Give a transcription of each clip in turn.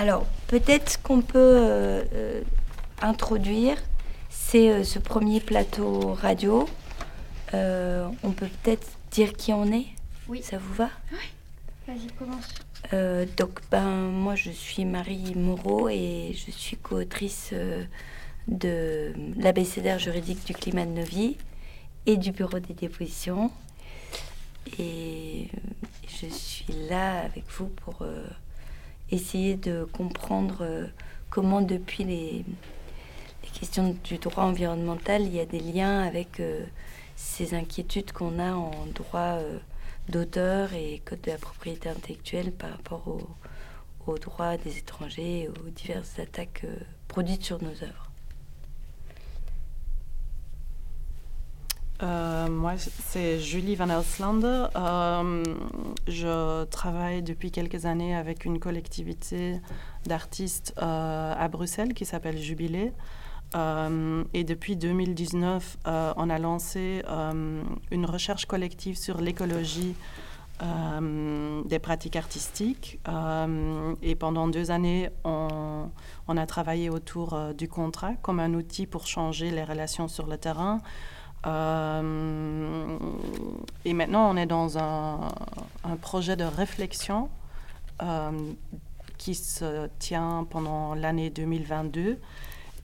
Alors, peut-être qu'on peut, euh, euh, introduire, c'est ce premier plateau radio. on peut peut-être dire qui on est? Oui. Ça vous va? Oui. Vas-y, commence. donc, ben, moi, je suis Marie Moreau et je suis co-autrice de l'abécédaire juridique du climat de nos vies et du bureau des dépositions. Et je suis là avec vous pour euh, essayer de comprendre euh, comment depuis les, questions du droit environnemental, il y a des liens avec euh, ces inquiétudes qu'on a en droit d'auteur et code de la propriété intellectuelle par rapport aux droits des étrangers aux diverses attaques produites sur nos œuvres. Euh, moi, c'est Julie Van Elslander. Euh, je travaille depuis quelques années avec une collectivité d'artistes euh, à Bruxelles qui s'appelle Jubilé. et depuis 2019, on a lancé une recherche collective sur l'écologie des pratiques artistiques. et pendant deux années, on, on a travaillé autour du contrat comme un outil pour changer les relations sur le terrain. Euh, et maintenant, on est dans un, projet de réflexion euh, qui se tient pendant l'année 2022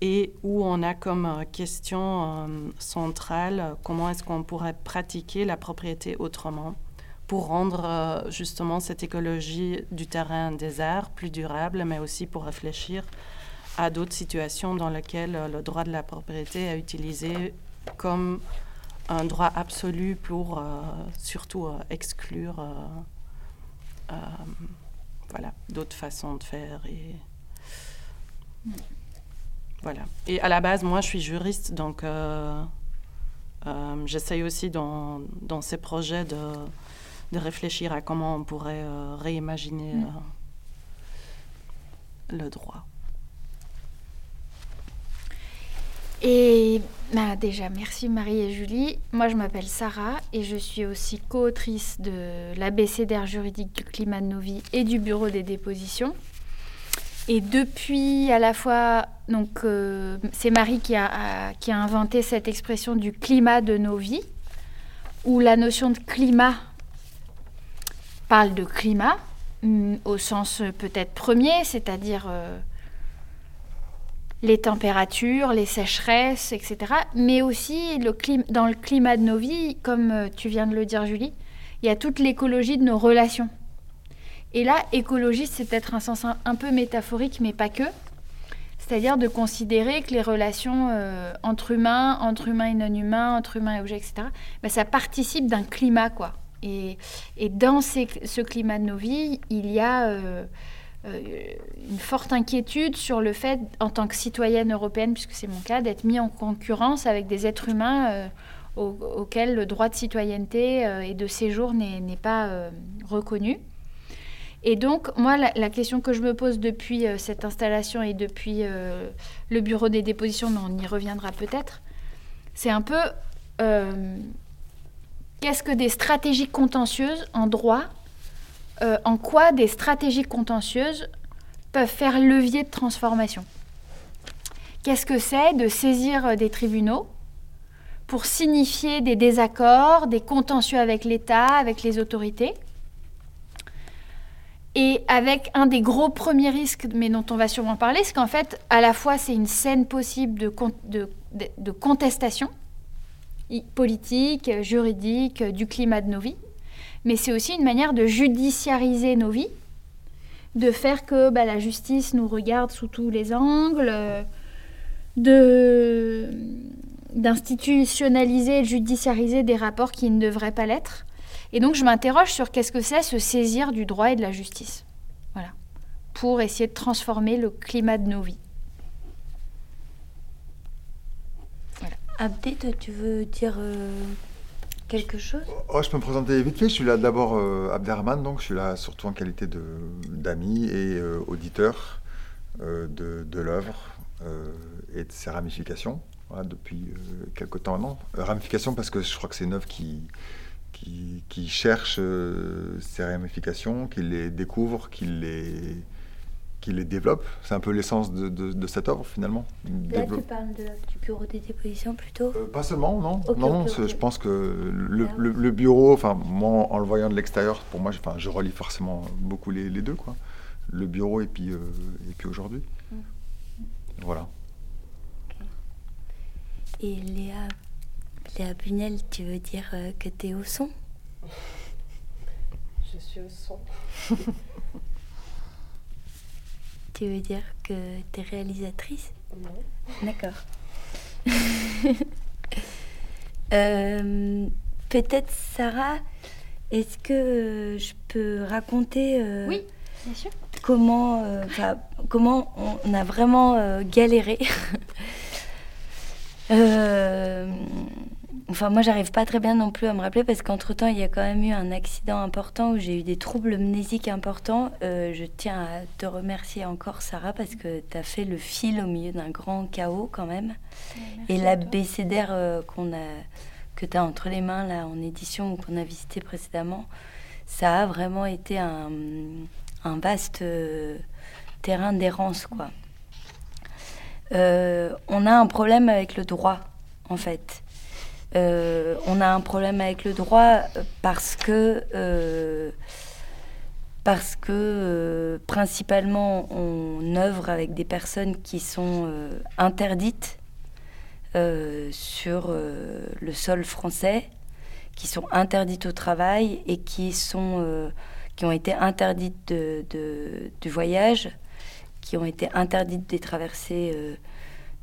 et où on a comme question euh, centrale comment est-ce qu'on pourrait pratiquer la propriété autrement pour rendre justement cette écologie du terrain des arts plus durable, mais aussi pour réfléchir à d'autres situations dans lesquelles le droit de la propriété est utilisé comme un droit absolu pour euh, surtout euh, exclure euh, voilà, d'autres façons de faire. Et, voilà. Et à la base, moi, je suis juriste, donc j'essaye aussi dans, dans, ces projets de, de, réfléchir à comment on pourrait réimaginer mm. le droit. Et bah, déjà, merci Marie et Julie. Moi, je m'appelle Sarah et je suis aussi co-autrice de l'ABCDR juridique du climat de nos vies et du bureau des dépositions. Et depuis à la fois, euh, c'est Marie qui a, inventé cette expression du climat de nos vies, où la notion de climat parle de climat mm, au sens peut-être premier, c'est-à-dire euh, les températures, les sécheresses, etc. Mais aussi dans le climat de nos vies, comme euh, tu viens de le dire Julie, il y a toute l'écologie de nos relations. Et là, écologie, c'est peut-être un sens un, peu métaphorique, mais pas que. C'est-à-dire de considérer que les relations euh, entre humains, entre humains et non-humains, entre humains et objets, etc., ben, ça participe d'un climat, quoi. Et, dans ce climat de nos vies, il y a... Euh, une forte inquiétude sur le fait, en tant que citoyenne européenne, puisque c'est mon cas, d'être mis en concurrence avec des êtres humains euh, auxquels le droit de citoyenneté euh, et de séjour n'est pas reconnu. Et donc, moi, la, question que je me pose depuis cette installation et depuis le bureau des dépositions, mais on y reviendra peut-être, c'est un peu qu'est-ce que des stratégies contentieuses en droit euh, en quoi des stratégies contentieuses peuvent faire levier de transformation. Qu'est-ce que c'est de saisir euh, des tribunaux pour signifier des désaccords, des contentieux avec l'État, avec les autorités? Et avec un des gros premiers risques, mais dont on va sûrement parler, c'est qu'en fait, à la fois, c'est une scène possible de contestation politique, juridique, du climat de nos vies, mais c'est aussi une manière de judiciariser nos vies, de faire que bah, la justice nous regarde sous tous les angles, de d'institutionnaliser et de judiciariser des rapports qui ne devraient pas l'être. Et donc je m'interroge sur qu'est-ce que c'est se saisir du droit et de la justice. Voilà. Pour essayer de transformer le climat de nos vies. Voilà. Tu veux dire euh, quelque chose oh, Je peux me présenter vite fait. Je suis là d'abord euh, Abderrahman, donc je suis là surtout en qualité d'ami et euh, auditeur euh, de, l'œuvre euh, et de ses ramifications depuis quelques temps maintenant. ramifications parce que je crois que c'est une œuvre qui, qui, qui cherche ces ramifications, qui les découvre, qui les, qui les développe. C'est un peu l'essence de, de, cette œuvre finalement. Là, tu parles du bureau des dépositions plutôt euh, Pas seulement, non. non, je pense que le, le, bureau, enfin moi en le voyant de l'extérieur, pour moi, enfin, je relis forcément beaucoup les, les deux, quoi. Le bureau et puis, euh, et puis aujourd'hui. Mm. Voilà. Et Léa, Léa Bunel, tu veux dire euh, que tu es au son? Je suis au son. tu veux dire que tu es réalisatrice Non. D'accord. Euh, peut-être Sarah, est-ce que je peux raconter euh, Oui, bien sûr. Comment, comment on a vraiment galéré Enfin, moi, j'arrive pas très bien non plus à me rappeler parce qu'entre-temps, il y a quand même eu un accident important où j'ai eu des troubles mnésiques importants. Euh, je tiens à te remercier encore, Sarah, parce que tu as fait le fil au milieu d'un grand chaos quand même. Et l'abécédaire euh, qu'on a, que tu as entre les mains là en édition ou qu'on a visité précédemment, ça a vraiment été un, un vaste euh, terrain d'errance, quoi. on a un problème avec le droit, en fait. Euh, on a un problème avec le droit parce que, euh, parce que euh, principalement on œuvre avec des personnes qui sont interdites sur le sol français, qui sont interdites au travail et qui, sont, qui ont été interdites du voyage, qui ont été interdites des traversées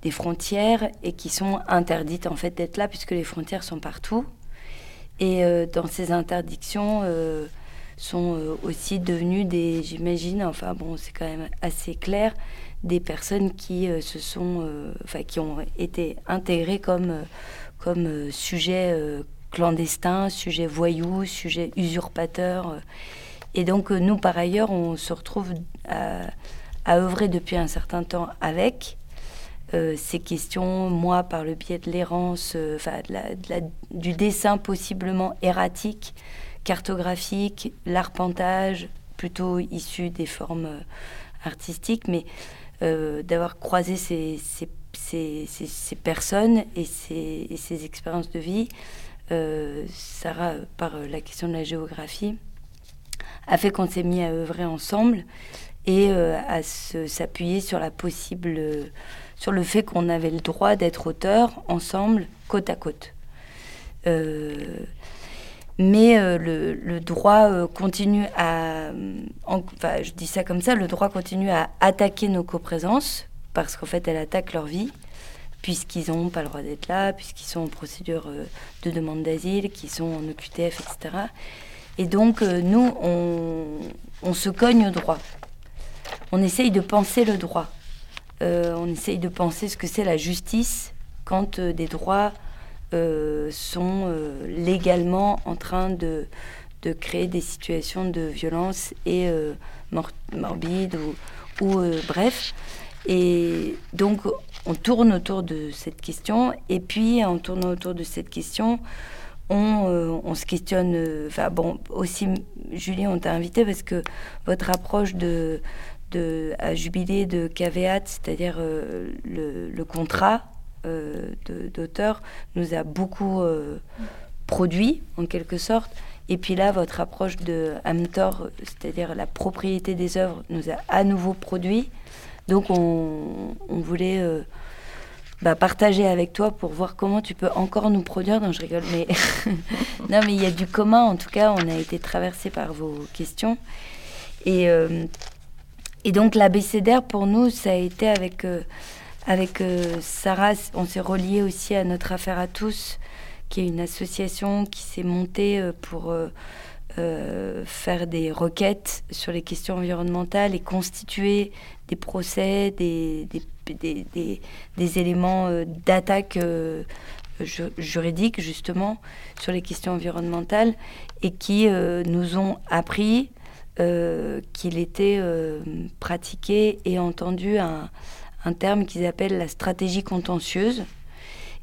des frontières et qui sont interdites en fait d'être là puisque les frontières sont partout. Et euh, dans ces interdictions euh, sont euh, aussi devenues des, j'imagine, enfin bon, c'est quand même assez clair, des personnes qui se sont, enfin qui ont été intégrées comme comme sujet clandestin, sujet voyou, sujet usurpateur. Et donc nous, par ailleurs, on se retrouve à œuvrer depuis un certain temps avec. Euh, ces questions, moi, par le biais de l'errance, euh, du dessin possiblement erratique, cartographique, l'arpentage, plutôt issu des formes euh, artistiques, mais d'avoir croisé ces, ces, personnes et ces, et ces, expériences de vie, Sarah, par la question de la géographie, a fait qu'on s'est mis à œuvrer ensemble et à s'appuyer sur la possible sur le fait qu'on avait le droit d'être auteur ensemble, côte à côte. Euh, mais euh, le, droit euh, continue à, enfin je dis ça comme ça, le droit continue à attaquer nos coprésences, parce qu'en fait elle attaque leur vie, puisqu'ils n'ont pas le droit d'être là, puisqu'ils sont en procédure de demande d'asile, qu'ils sont en OQTF, etc. Et donc nous, on se cogne au droit. On essaye de penser le droit. Euh, on essaye de penser ce que c'est la justice quand euh, des droits euh, sont légalement en train de, créer des situations de violence et morbide ou, bref. Et donc on tourne autour de cette question et puis en tournant autour de cette question, on, se questionne. Enfin bon, aussi Julie, on t'a invité parce que votre approche de à jubilé de caveat, c'est-à-dire euh, le, contrat euh, d'auteur, nous a beaucoup euh, produit en quelque sorte. Et puis là, votre approche de Amtor, c'est-à-dire la propriété des œuvres, nous a à nouveau produit. Donc on, voulait bah, partager avec toi pour voir comment tu peux encore nous produire. Non, je rigole, mais non, mais il y a du commun. En tout cas, on a été traversé par vos questions. Et et donc l'abécédaire, pour nous, ça a été avec, euh, avec euh, Sarah, on s'est relié aussi à notre affaire à tous, qui est une association qui s'est montée euh, pour faire des requêtes sur les questions environnementales et constituer des procès, des, des, éléments d'attaque juridique justement sur les questions environnementales et qui nous ont appris euh, qu'il était euh, pratiqué et entendu un, un terme qu'ils appellent la stratégie contentieuse.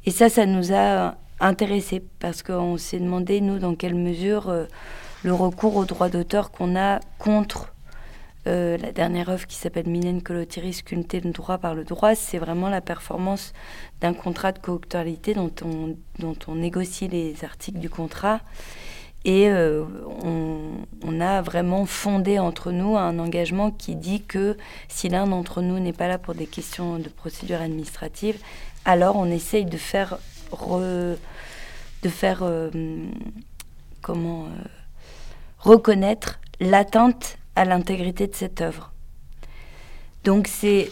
Et ça, ça nous a intéressés parce qu'on s'est demandé, nous, dans quelle mesure euh, le recours au droit d'auteur qu'on a contre la dernière œuvre qui s'appelle Mylène Colotiris, Sculpter le droit par le droit, c'est vraiment la performance d'un contrat de co-actualité dont on, dont on négocie les articles du contrat. Et euh, on, a vraiment fondé entre nous un engagement qui dit que si l'un d'entre nous n'est pas là pour des questions de procédure administrative, alors on essaye de faire, de faire euh, comment, reconnaître l'atteinte à l'intégrité de cette œuvre. Donc c'est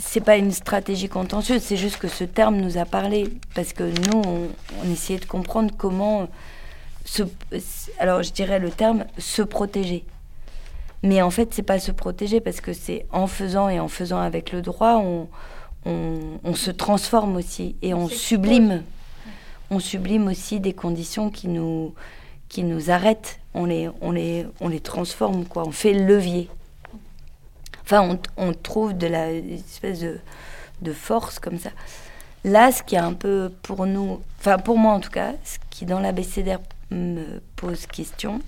c'est pas une stratégie contentieuse, c'est juste que ce terme nous a parlé parce que nous on, essayait de comprendre comment se alors je dirais le terme se protéger. Mais en fait, c'est pas se protéger parce que c'est en faisant et en faisant avec le droit, on, on, se transforme aussi et on sublime. On sublime aussi des conditions qui nous, qui nous arrêtent, on les, on les, on les transforme, quoi. on fait levier. Enfin, on, trouve de la espèce de, force comme ça. Là, ce qui est un peu pour nous, enfin pour moi en tout cas, ce qui dans l'abécédaire me pose question,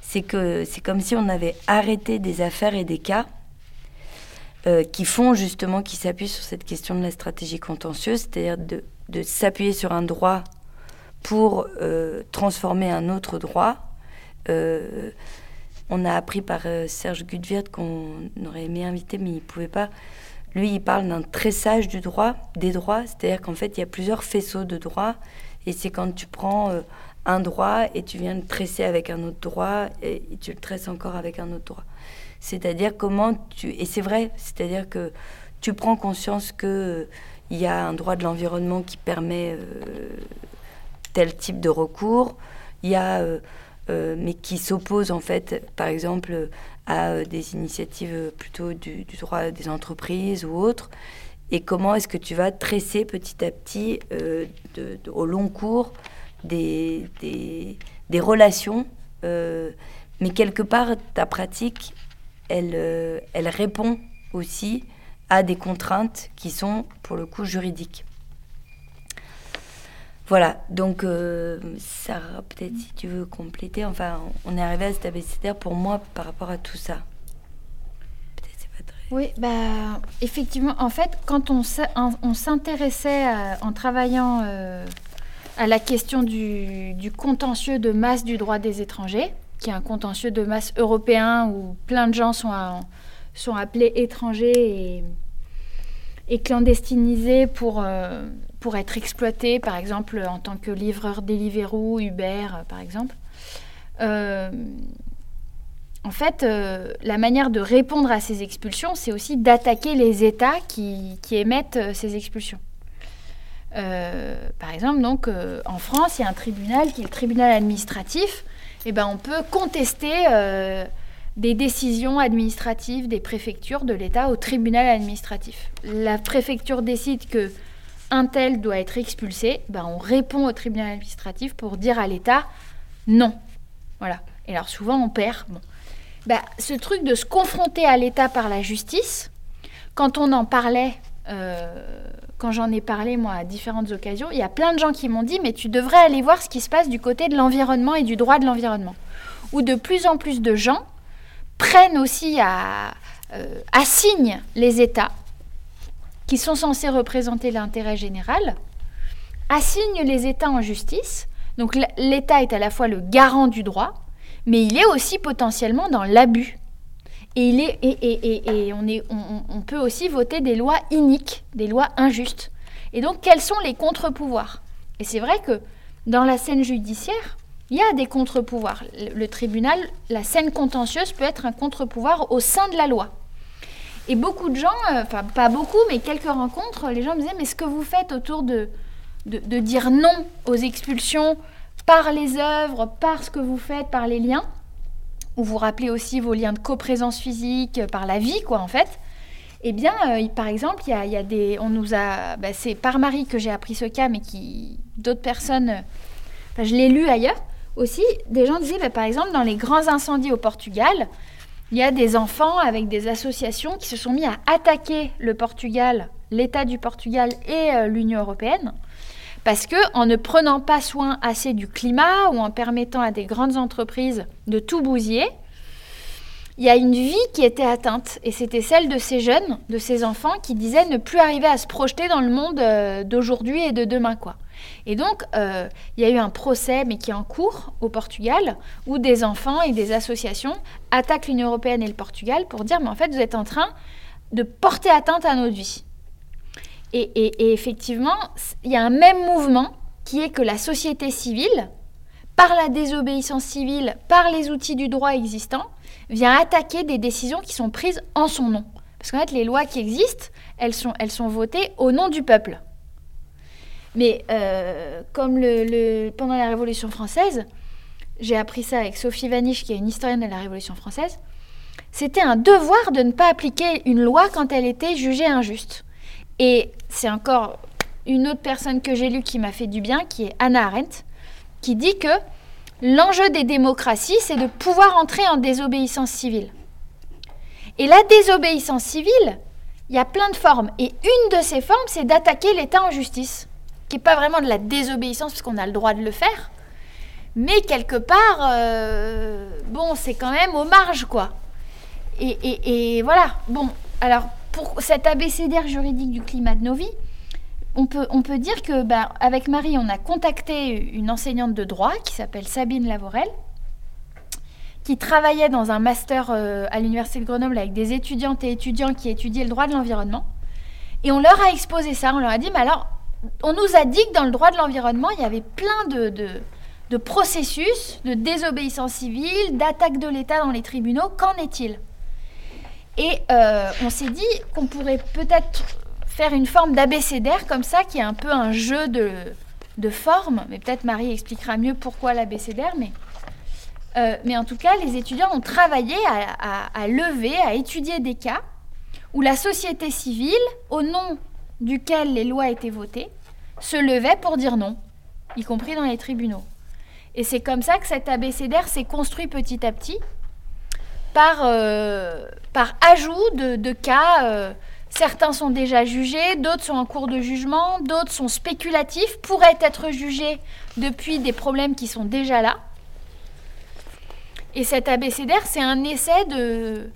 c'est que c'est comme si on avait arrêté des affaires et des cas euh, qui font justement, qui s'appuient sur cette question de la stratégie contentieuse, c'est-à-dire de, de s'appuyer sur un droit pour euh, transformer un autre droit. Euh, on a appris par Serge Gudviert qu'on aurait aimé inviter, mais il ne pouvait pas. Lui, il parle d'un tressage du droit, des droits, c'est-à-dire qu'en fait, il y a plusieurs faisceaux de droits, et c'est quand tu prends un droit et tu viens le tresser avec un autre droit, et, tu le tresses encore avec un autre droit. C'est-à-dire comment tu... Et c'est vrai, c'est-à-dire que tu prends conscience qu'il il y a un droit de l'environnement qui permet tel type de recours. Il y a, euh, euh, mais qui s'oppose en fait, par exemple, à euh, des initiatives plutôt du, droit des entreprises ou autres. Et comment est-ce que tu vas tresser petit à petit, au long cours, des, des, relations mais quelque part, ta pratique, elle, elle répond aussi à des contraintes qui sont, pour le coup, juridiques. Voilà, donc euh, Sarah, peut-être si tu veux compléter, enfin, on est arrivé à cet abécédaire pour moi par rapport à tout ça. Oui, bah, effectivement, en fait, quand on, s'intéressait en travaillant euh, à la question du, contentieux de masse du droit des étrangers, qui est un contentieux de masse européen où plein de gens sont, appelés étrangers et, clandestinisés pour... Euh, pour être exploité, par exemple en tant que livreur Deliveroo, Uber, par exemple. Euh, en fait, euh, la manière de répondre à ces expulsions, c'est aussi d'attaquer les États qui, émettent ces expulsions. Par exemple, donc, en France, il y a un tribunal qui est le tribunal administratif. Et eh ben, on peut contester des décisions administratives des préfectures de l'État au tribunal administratif. La préfecture décide que un tel doit être expulsé, ben on répond au tribunal administratif pour dire à l'État non. Voilà. Et alors souvent on perd. Bon. Ben, ce truc de se confronter à l'État par la justice, quand on en parlait, euh, quand j'en ai parlé moi à différentes occasions, il y a plein de gens qui m'ont dit mais tu devrais aller voir ce qui se passe du côté de l'environnement et du droit de l'environnement. Où de plus en plus de gens prennent aussi à, euh, assignent les États qui sont censés représenter l'intérêt général, assignent les États en justice. Donc l'État est à la fois le garant du droit, mais il est aussi potentiellement dans l'abus. Et, il est, et, on, peut aussi voter des lois iniques, des lois injustes. Et donc, quels sont les contre-pouvoirs? Et c'est vrai que dans la scène judiciaire, il y a des contre-pouvoirs. le, tribunal, la scène contentieuse peut être un contre-pouvoir au sein de la loi. Et beaucoup de gens, euh, enfin pas beaucoup, mais quelques rencontres, les gens me disaient, mais ce que vous faites autour de, de, dire non aux expulsions par les œuvres, par ce que vous faites, par les liens, ou vous rappelez aussi vos liens de coprésence physique, euh, par la vie, quoi, en fait. Eh bien, euh, par exemple, il y, a, des, on nous a, bah, c'est par Marie que j'ai appris ce cas, mais qui d'autres personnes, enfin, je l'ai lu ailleurs aussi. Des gens disaient, bah, par exemple, dans les grands incendies au Portugal, il y a des enfants avec des associations qui se sont mis à attaquer le Portugal, l'État du Portugal et euh, l'Union européenne, parce que en ne prenant pas soin assez du climat ou en permettant à des grandes entreprises de tout bousiller, il y a une vie qui était atteinte, et c'était celle de ces jeunes, de ces enfants, qui disaient ne plus arriver à se projeter dans le monde euh, d'aujourd'hui et de demain, quoi. Et donc, euh, il y a eu un procès, mais qui est en cours au Portugal, où des enfants et des associations attaquent l'Union européenne et le Portugal pour dire, mais en fait, vous êtes en train de porter atteinte à notre vie. Et, effectivement, il y a un même mouvement qui est que la société civile, par la désobéissance civile, par les outils du droit existant, vient attaquer des décisions qui sont prises en son nom. Parce qu'en fait, les lois qui existent, elles sont, votées au nom du peuple. Mais euh, comme pendant la Révolution française, j'ai appris ça avec Sophie Vaniche, qui est une historienne de la Révolution française, c'était un devoir de ne pas appliquer une loi quand elle était jugée injuste. Et c'est encore une autre personne que j'ai lue qui m'a fait du bien, qui est Anna Arendt, qui dit que l'enjeu des démocraties, c'est de pouvoir entrer en désobéissance civile. Et la désobéissance civile, il y a plein de formes. Et une de ces formes, c'est d'attaquer l'État en justice, qui n'est pas vraiment de la désobéissance, parce qu'on a le droit de le faire, mais quelque part, euh, bon, c'est quand même aux marges, quoi. Et, voilà. Bon, alors, pour cet abécédaire juridique du climat de nos vies, on peut, dire que bah, avec Marie, on a contacté une enseignante de droit qui s'appelle Sabine Lavorel, qui travaillait dans un master euh, à l'université de Grenoble avec des étudiantes et étudiants qui étudiaient le droit de l'environnement. Et on leur a exposé ça. On leur a dit, mais alors, on nous a dit que dans le droit de l'environnement, il y avait plein de, de processus de désobéissance civile, d'attaque de l'État dans les tribunaux. Qu'en est-il? Et euh, on s'est dit qu'on pourrait peut-être faire une forme d'abécédaire comme ça, qui est un peu un jeu de, de forme. Mais peut-être Marie expliquera mieux pourquoi l'abécédaire. Mais, euh, mais en tout cas, les étudiants ont travaillé à, à, lever, à étudier des cas où la société civile, au nom duquel les lois étaient votées, se levait pour dire non, y compris dans les tribunaux. Et c'est comme ça que cet abécédaire s'est construit petit à petit par, euh, par ajout de, de cas. Euh, Certains sont déjà jugés, d'autres sont en cours de jugement, d'autres sont spéculatifs, pourraient être jugés depuis des problèmes qui sont déjà là. Et cet abécédaire, c'est un essai de...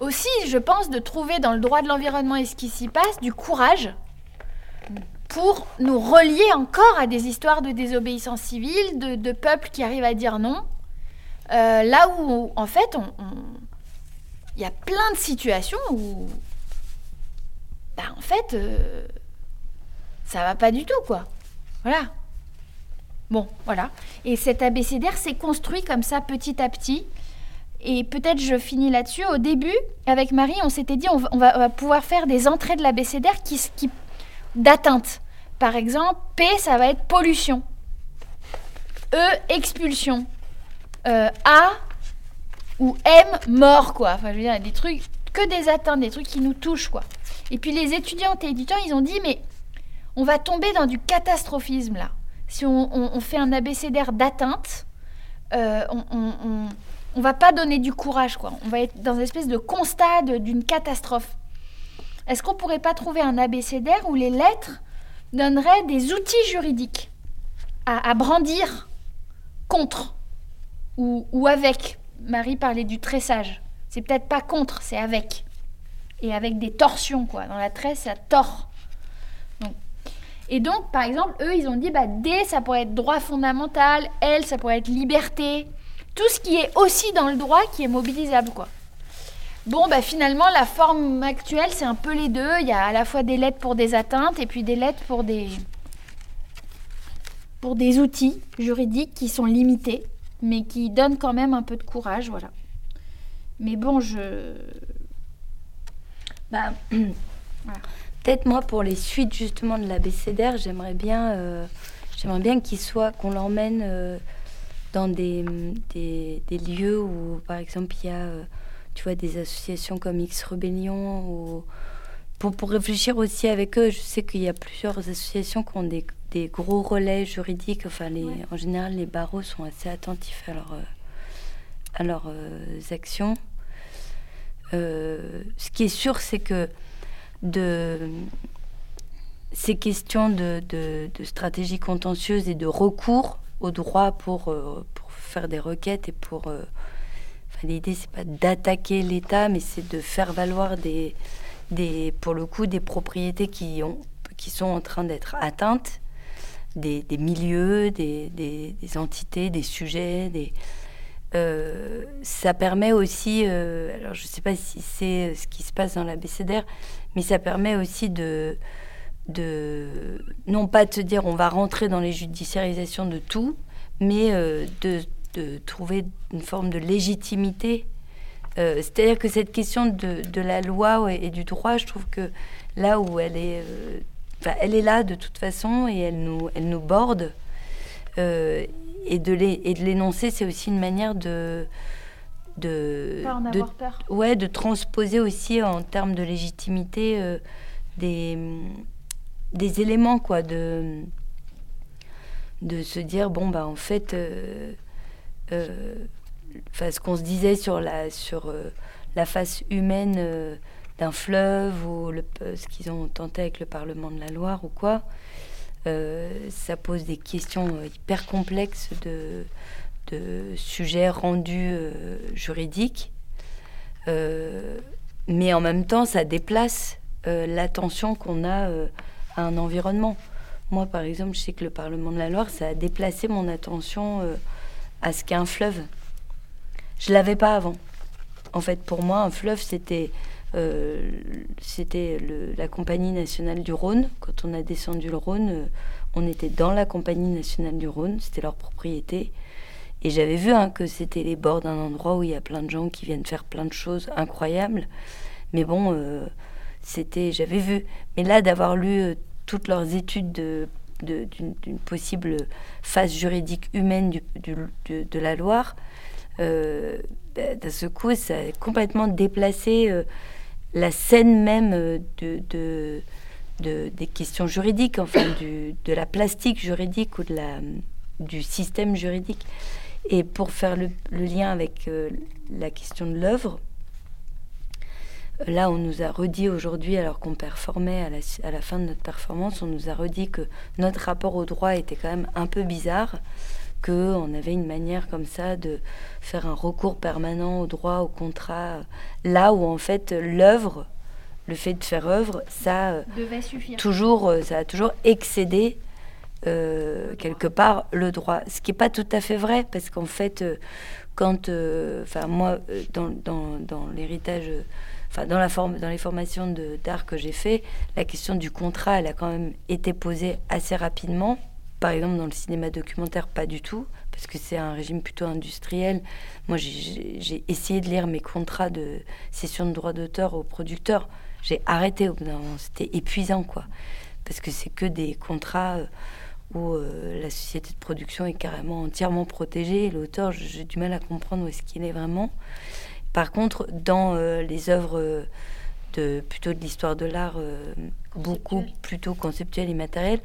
Aussi, je pense, de trouver dans le droit de l'environnement et ce qui s'y passe du courage pour nous relier encore à des histoires de désobéissance civile, de, peuples qui arrivent à dire non. Euh, là où, en fait, il y a plein de situations où bah, en fait, euh, ça va pas du tout, quoi. Voilà. Bon, voilà. Et cet abécédaire s'est construit comme ça petit à petit. Et peut-être je finis là-dessus. Au début, avec Marie, on s'était dit on va, pouvoir faire des entrées de l'abécédaire qui, d'atteinte. Par exemple, P, ça va être pollution. E, expulsion. Euh, A ou M, mort, quoi. Enfin, je veux dire, des trucs, que des atteintes, des trucs qui nous touchent, quoi. Et puis les étudiantes et étudiants, ils ont dit, mais on va tomber dans du catastrophisme là. Si on, fait un abécédaire d'atteinte, euh, on, on, va pas donner du courage, quoi. On va être dans une espèce de constat d'une catastrophe. Est-ce qu'on pourrait pas trouver un abécédaire où les lettres donneraient des outils juridiques à, brandir contre ou, ou avec Marie parlait du tressage. C'est peut-être pas contre, c'est avec et avec des torsions, quoi. Dans la tresse, ça tord. et donc, par exemple, eux, ils ont dit, bah, D, ça pourrait être droit fondamental, L, ça pourrait être liberté. Tout ce qui est aussi dans le droit qui est mobilisable, quoi. Bon, bah, finalement, la forme actuelle, c'est un peu les deux. Il y a à la fois des lettres pour des atteintes et puis des lettres pour des, pour des outils juridiques qui sont limités, mais qui donnent quand même un peu de courage, voilà. Mais bon, je, bah, Peut-être moi, pour les suites justement de l'abécédaire, j'aimerais bien, euh, j'aimerais bien qu'il soit, qu'on l'emmène euh, dans des, des, lieux où, par exemple, il y a, euh, tu vois, des associations comme X Rebellion ou pour, pour réfléchir aussi avec eux. Je sais qu'il y a plusieurs associations qui ont des, des gros relais juridiques. Enfin, les, en général, les barreaux sont assez attentifs à, leur, à leurs actions. Euh, ce qui est sûr, c'est que de ces questions de, stratégie contentieuse et de recours au droit pour, euh, pour faire des requêtes et pour, euh, Enfin, l'idée, c'est pas d'attaquer l'État, mais c'est de faire valoir des, des, pour le coup, des propriétés qui, ont, qui sont en train d'être atteintes, des, milieux, des, entités, des sujets. Euh, ça permet aussi, euh, alors je ne sais pas si c'est ce qui se passe dans la BCDR, mais ça permet aussi de, non pas de se dire on va rentrer dans les judiciarisations de tout, mais euh, de, trouver une forme de légitimité. C'est-à-dire que cette question de, la loi et du droit, je trouve que là où elle est, enfin, elle est là de toute façon et elle nous, elle nous borde. Euh, et de l'énoncer, c'est aussi une manière de de, Pas en de, avoir peur. ouais, de transposer aussi en termes de légitimité euh, des, des éléments, quoi, de, de se dire, bon, bah, en fait, euh, euh, ce qu'on se disait sur la, sur, la face humaine d'un fleuve ou le, ce qu'ils ont tenté avec le Parlement de la Loire ou quoi, euh, ça pose des questions euh, hyper complexes de, de sujets rendus euh, juridiques. Mais en même temps, ça déplace l'attention qu'on a à un environnement. Moi, par exemple, je sais que le Parlement de la Loire, ça a déplacé mon attention à ce qu'est un fleuve. Je l'avais pas avant. En fait, pour moi, un fleuve, c'était euh, c'était la Compagnie nationale du Rhône. Quand on a descendu le Rhône, euh, on était dans la Compagnie nationale du Rhône, c'était leur propriété. Et j'avais vu hein, que c'était les bords d'un endroit où il y a plein de gens qui viennent faire plein de choses incroyables. Mais bon, euh, c'était, j'avais vu. Mais là, d'avoir lu toutes leurs études de- d'une possible phase juridique humaine du- de, la Loire, euh, bah, d'un coup, ça a complètement déplacé la scène même euh, de, de- de- des questions juridiques, enfin de la plastique juridique ou de la, du système juridique. Et pour faire le, lien avec euh, la question de l'œuvre, là, on nous a redit aujourd'hui, alors qu'on performait à la fin de notre performance, on nous a redit que notre rapport au droit était quand même un peu bizarre, qu'on avait une manière comme ça de faire un recours permanent au droit, au contrat, là où en fait l'œuvre, le fait de faire œuvre, ça euh, Devait suffire. toujours, euh, ça a toujours excédé euh, quelque part le droit. Ce qui n'est pas tout à fait vrai, parce qu'en fait, euh, quand, euh, enfin moi, dans, dans, dans l'héritage, enfin dans la forme, dans les formations d'art que j'ai fait, la question du contrat, elle a quand même été posée assez rapidement. Par exemple, dans le cinéma documentaire, pas du tout, parce que c'est un régime plutôt industriel. Moi, j'ai- essayé de lire mes contrats de cession de droits d'auteur aux producteurs. J'ai arrêté au bout d'un moment. C'était épuisant, quoi. Parce que c'est que des contrats euh, où euh, la société de production est carrément entièrement protégée. L'auteur, j'ai du mal à comprendre où est-ce qu'il est vraiment. Par contre, dans euh, les œuvres de, plutôt de l'histoire de l'art, euh, beaucoup plutôt conceptuelle et matérielle,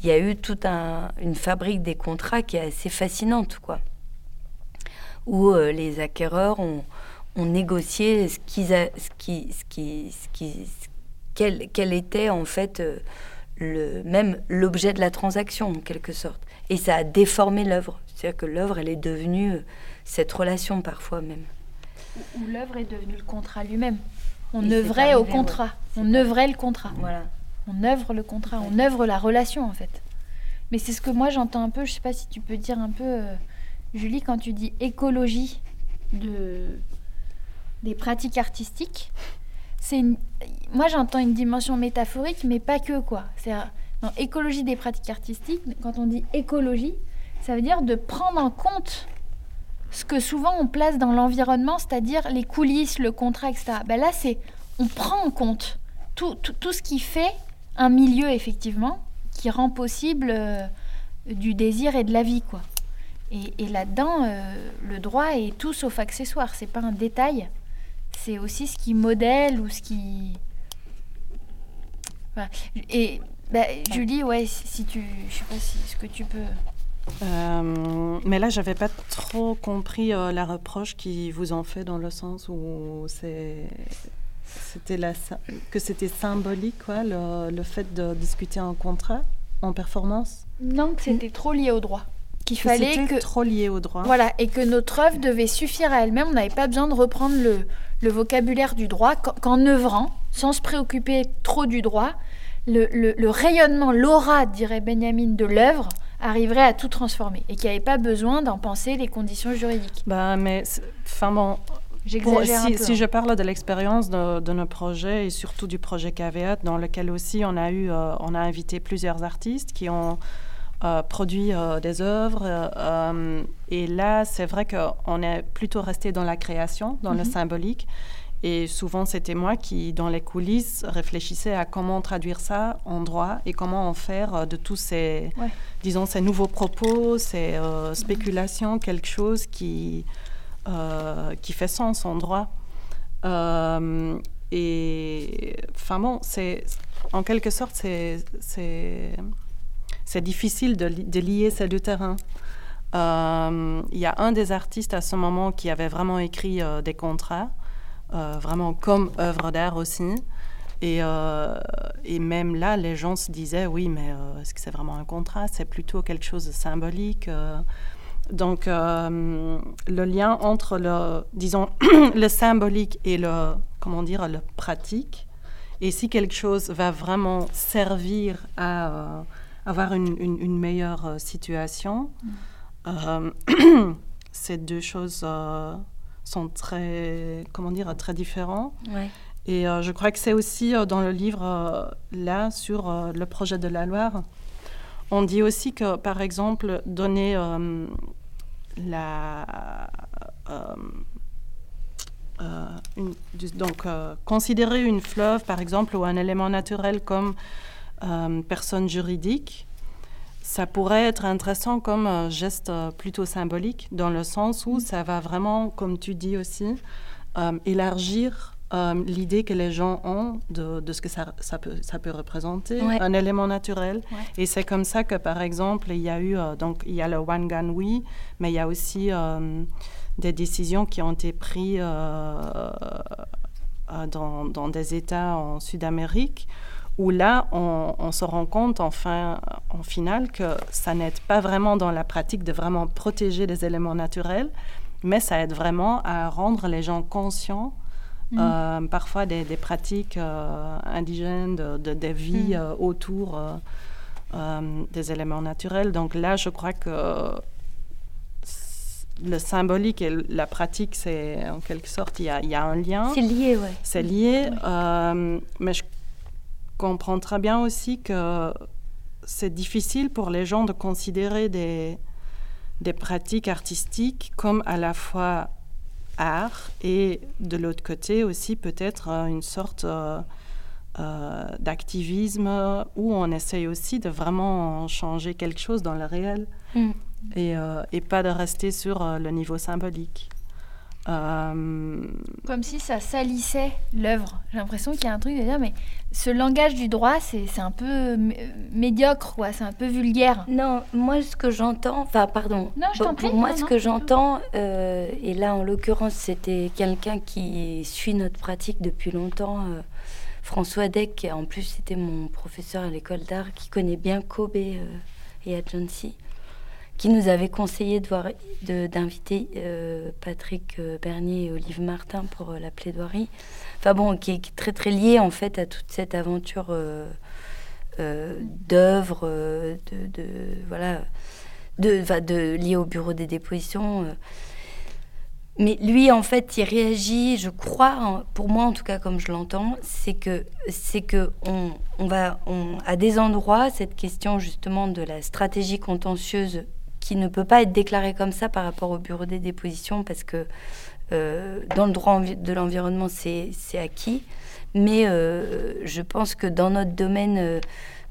il y a eu toute un- une fabrique des contrats qui est assez fascinante, quoi. Où euh, les acquéreurs ont, ont négocié ce qu'ils a- ce qui, ce qui, ce qui, ce- quel, quel était en fait euh, le, même l'objet de la transaction en quelque sorte. Et ça a déformé l'œuvre. C'est-à-dire que l'œuvre, elle est devenue euh, cette relation parfois même. Où l'œuvre est devenue le contrat lui-même. On œuvrait au ouais. contrat. On œuvrait le contrat. Voilà. On œuvre le contrat. On œuvre la relation en fait. Mais c'est ce que moi j'entends un peu. Je sais pas si tu peux dire un peu, euh, Julie, quand tu dis écologie de des pratiques artistiques. C'est moi j'entends une dimension métaphorique, mais pas que quoi. C'est dans écologie des pratiques artistiques. Quand on dit écologie, ça veut dire de prendre en compte ce que souvent on place dans l'environnement, c'est-à-dire les coulisses, le contrat, etc. Ben là, c'est on prend en compte tout, tout, tout ce qui fait un milieu, effectivement, qui rend possible euh, du désir et de la vie, quoi. Et, là-dedans, euh, le droit est tout sauf accessoire. C'est pas un détail. C'est aussi ce qui modèle ou ce qui. Et bah, Julie, ouais, si, tu, je sais pas si ce que tu peux. Euh, mais là, j'avais pas trop compris la reproche qu'ils vous ont fait dans le sens où c'est c'était la que c'était symbolique quoi le, le fait de discuter un contrat en performance? Non, que c'était trop lié au droit. qu'il fallait que trop lié au droit. voilà et que notre œuvre devait suffire à elle-même. On n'avait pas besoin de reprendre le, le vocabulaire du droit qu'en œuvrant, sans se préoccuper trop du droit, le, le- le rayonnement, l'aura, dirait Benjamin, de l'œuvre arriverait à tout transformer et qu'il n'y avait pas besoin d'en penser les conditions juridiques. Bah, mais, enfin bon, Un si, peu. si hein. je parle de l'expérience de, de nos projets et surtout du projet Caveat, dans lequel aussi on a eu, euh, on a invité plusieurs artistes qui ont euh, produit euh, des œuvres. et là, c'est vrai qu'on est plutôt resté dans la création, dans le Mhm. symbolique. Et souvent, c'était moi qui, dans les coulisses, réfléchissais à comment traduire ça en droit et comment en faire de tous ces, Ouais. disons, ces nouveaux propos, ces euh, spéculations, quelque chose qui, qui fait sens en droit. Euh, et enfin bon, c'est en quelque sorte c'est difficile de, li- de lier ces deux terrains. Euh, Il y a un des artistes à ce moment qui avait vraiment écrit euh, des contrats, euh, vraiment comme œuvre d'art aussi. Et, euh, et même là, les gens se disaient, oui, mais euh, est-ce que c'est vraiment un contrat? C'est plutôt quelque chose de symbolique. Donc, euh, le lien entre le, disons, le symbolique et le, comment dire, le pratique, et si quelque chose va vraiment servir à euh, avoir une, une- une meilleure euh, situation, euh, ces deux choses sont très, comment dire, très différentes. Ouais. Et euh, je crois que c'est aussi euh, dans le livre, euh, là, sur le projet de la Loire. On dit aussi que, par exemple, donner la. euh, euh, une- du- donc, euh, considérer une fleuve, par exemple, ou un élément naturel comme euh, personne juridique, ça pourrait être intéressant comme euh, geste euh, plutôt symbolique, dans le sens où ça va vraiment, comme tu dis aussi, euh, élargir euh, l'idée que les gens ont de, de ce que ça, ça, peut, ça peut représenter, Ouais. un élément naturel. Ouais. Et c'est comme ça que, par exemple, il y a eu, euh, donc, il y a le One Gun Oui, mais il y a aussi euh, des décisions qui ont été prises dans, dans des États en Sud-Amérique, où là, on, on se rend compte, enfin, en finale, que ça n'aide pas vraiment dans la pratique de vraiment protéger les éléments naturels, mais ça aide vraiment à rendre les gens conscients Mhm. euh, parfois des, des pratiques euh, indigènes, de, de- des vies Mhm. euh, autour des éléments naturels. Donc là, je crois que le symbolique et la pratique, c'est en quelque sorte, il y y a un lien. C'est lié, ouais. C'est lié, mais je comprends très bien aussi que c'est difficile pour les gens de considérer des, des pratiques artistiques comme à la fois art et de l'autre côté aussi peut-être euh, une sorte euh, euh, d'activisme où on essaye aussi de vraiment changer quelque chose dans le réel Mm. et, euh, et pas de rester sur le niveau symbolique. Euh, Comme si ça salissait l'œuvre. J'ai l'impression qu'il y a un truc de dire, mais ce langage du droit, c'est un peu médiocre, quoi. C'est un peu vulgaire. Non, moi ce que j'entends, enfin pardon, Non, je t'en prie. pour moi Non, ce non. que j'entends, euh, et là en l'occurrence c'était quelqu'un qui suit notre pratique depuis longtemps, euh, François Deck, qui en plus c'était mon professeur à l'école d'art, qui connaît bien Kobe et Agency, qui nous avait conseillé d'inviter euh, Patrick euh, Bernier et Olive Martin pour euh, la plaidoirie. Enfin bon, qui est, très très lié en fait à toute cette aventure euh, d'œuvres, de, voilà, de, de au bureau des dépositions. Mais lui, en fait, il réagit, je crois, pour moi en tout cas, comme je l'entends, c'est que c'est que on, on va, à des endroits, cette question justement de la stratégie contentieuse qui ne peut pas être déclarée comme ça par rapport au bureau des dépositions, parce que euh, dans le droit de l'environnement, c'est acquis. Mais euh, je pense que dans notre domaine euh,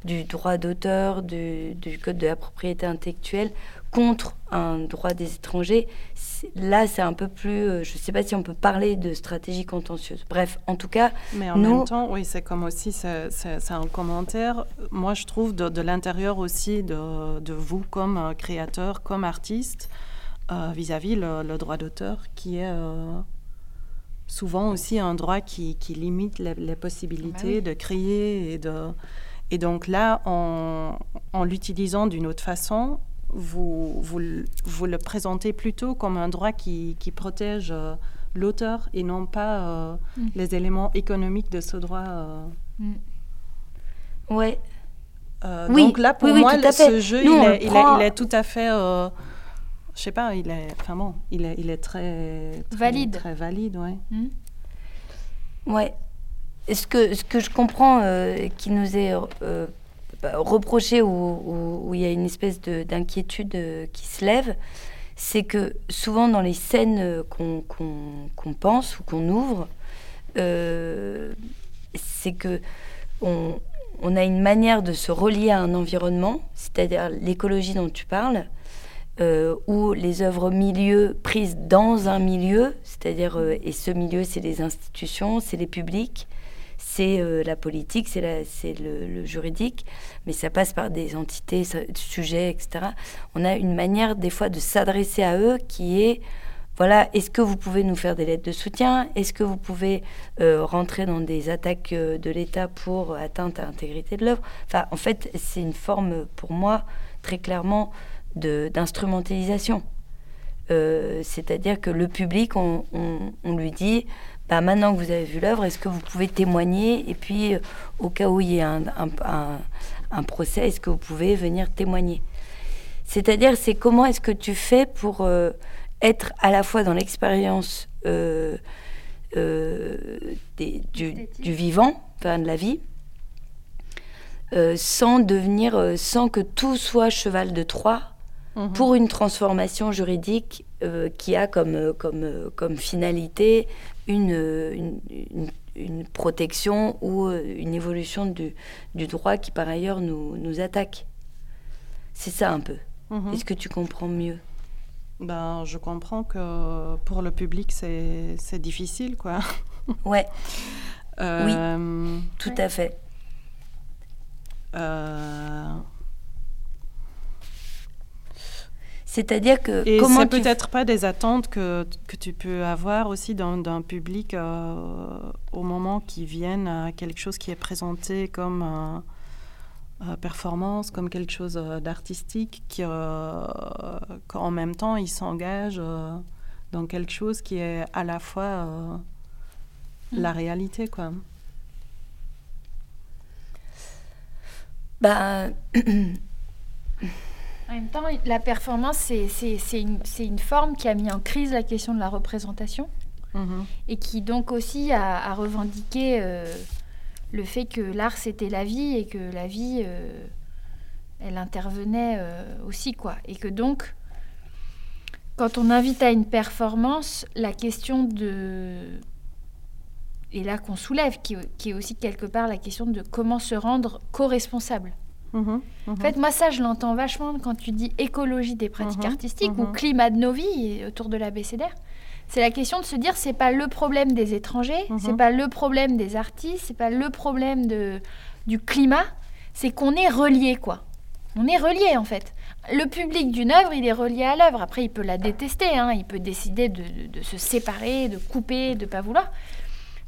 du droit d'auteur, du, du code de la propriété intellectuelle, contre un droit des étrangers, là c'est un peu plus, euh, je ne sais pas si on peut parler de stratégie contentieuse. Bref, en tout cas, Mais en Nous- même temps, oui, c'est comme aussi, c'est un commentaire. Moi, je trouve de, de l'intérieur aussi de, de vous comme euh, créateur, comme artiste, euh, vis-à-vis le, le droit d'auteur, qui est euh, souvent aussi un droit qui, qui limite les, les possibilités oui. de créer et de. Et donc là, en, en l'utilisant d'une autre façon, vous, vous, vous, le présentez plutôt comme un droit qui, qui protège euh, l'auteur et non pas euh, mm. les éléments économiques de ce droit. Euh. Mm. Ouais. oui. Donc là, pour moi, ce jeu, il, est, il, est, tout à fait. je sais pas, il est, enfin bon, il est, il est très, valide. Très valide, ouais. Mm. Ouais. Ce que, ce que je comprends qui nous est reproché ou où il y a une espèce d'inquiétude euh, qui se lève, c'est que souvent dans les scènes euh, qu'on pense ou qu'on ouvre, euh, c'est que on, on, a une manière de se relier à un environnement, c'est-à-dire l'écologie dont tu parles, euh, ou les œuvres milieu prises dans un milieu, c'est-à-dire, et ce milieu, c'est les institutions, c'est les publics, c'est euh, la politique, c'est le, juridique, mais ça passe par des entités, sujets, etc. On a une manière des fois de s'adresser à eux qui est, voilà, est-ce que vous pouvez nous faire des lettres de soutien? Est-ce que vous pouvez euh, rentrer dans des attaques euh, de l'État pour atteinte à l'intégrité de l'œuvre? Enfin, en fait, c'est une forme, pour moi, très clairement, d'instrumentalisation. C'est-à-dire que le public, on lui dit bah, maintenant que vous avez vu l'œuvre, est-ce que vous pouvez témoigner Et puis, euh, au cas où il y a un, un, un, procès, est-ce que vous pouvez venir témoigner? C'est-à-dire, c'est comment est-ce que tu fais pour euh, être à la fois dans l'expérience euh, du, du, vivant, enfin de la vie, sans devenir, sans que tout soit cheval de Troie mhm. pour une transformation juridique qui a comme, comme, comme finalité une, une, protection ou euh, une évolution du, du, droit qui par ailleurs nous, nous attaque. C'est ça un peu. Mhm. Est-ce que tu comprends mieux? Ben, je comprends que pour le public, c'est difficile, quoi. Ouais. Euh, oui, tout à fait. Euh, C'est-à-dire que et comment c'est peut-être pas des attentes que, que tu peux avoir aussi d'un public euh, au moment qu'ils viennent à quelque chose qui est présenté comme euh, performance, comme quelque chose euh, d'artistique, qu'en même temps ils s'engagent dans quelque chose qui est à la fois mm. la réalité, quoi. Ben En même temps, la performance, c'est une, une, forme qui a mis en crise la question de la représentation mhm. et qui donc aussi a, revendiqué euh, le fait que l'art, c'était la vie et que la vie, euh, elle intervenait euh, aussi. quoi. Et que donc, quand on invite à une performance, la question de... Et là qu'on soulève, qui, qui est aussi quelque part la question de comment se rendre co-responsable. Mhm, en mhm. fait, moi, ça, je l'entends vachement quand tu dis écologie des pratiques mhm, artistiques ou climat de nos vies autour de la BCDR. C'est la question de se dire, c'est pas le problème des étrangers, c'est pas le problème des artistes, c'est pas le problème de, du climat, c'est qu'on est relié, quoi. On est relié, en fait. Le public d'une œuvre, il est relié à l'œuvre. Après, il peut la détester, hein. il peut décider de, de, se séparer, de couper, de pas vouloir.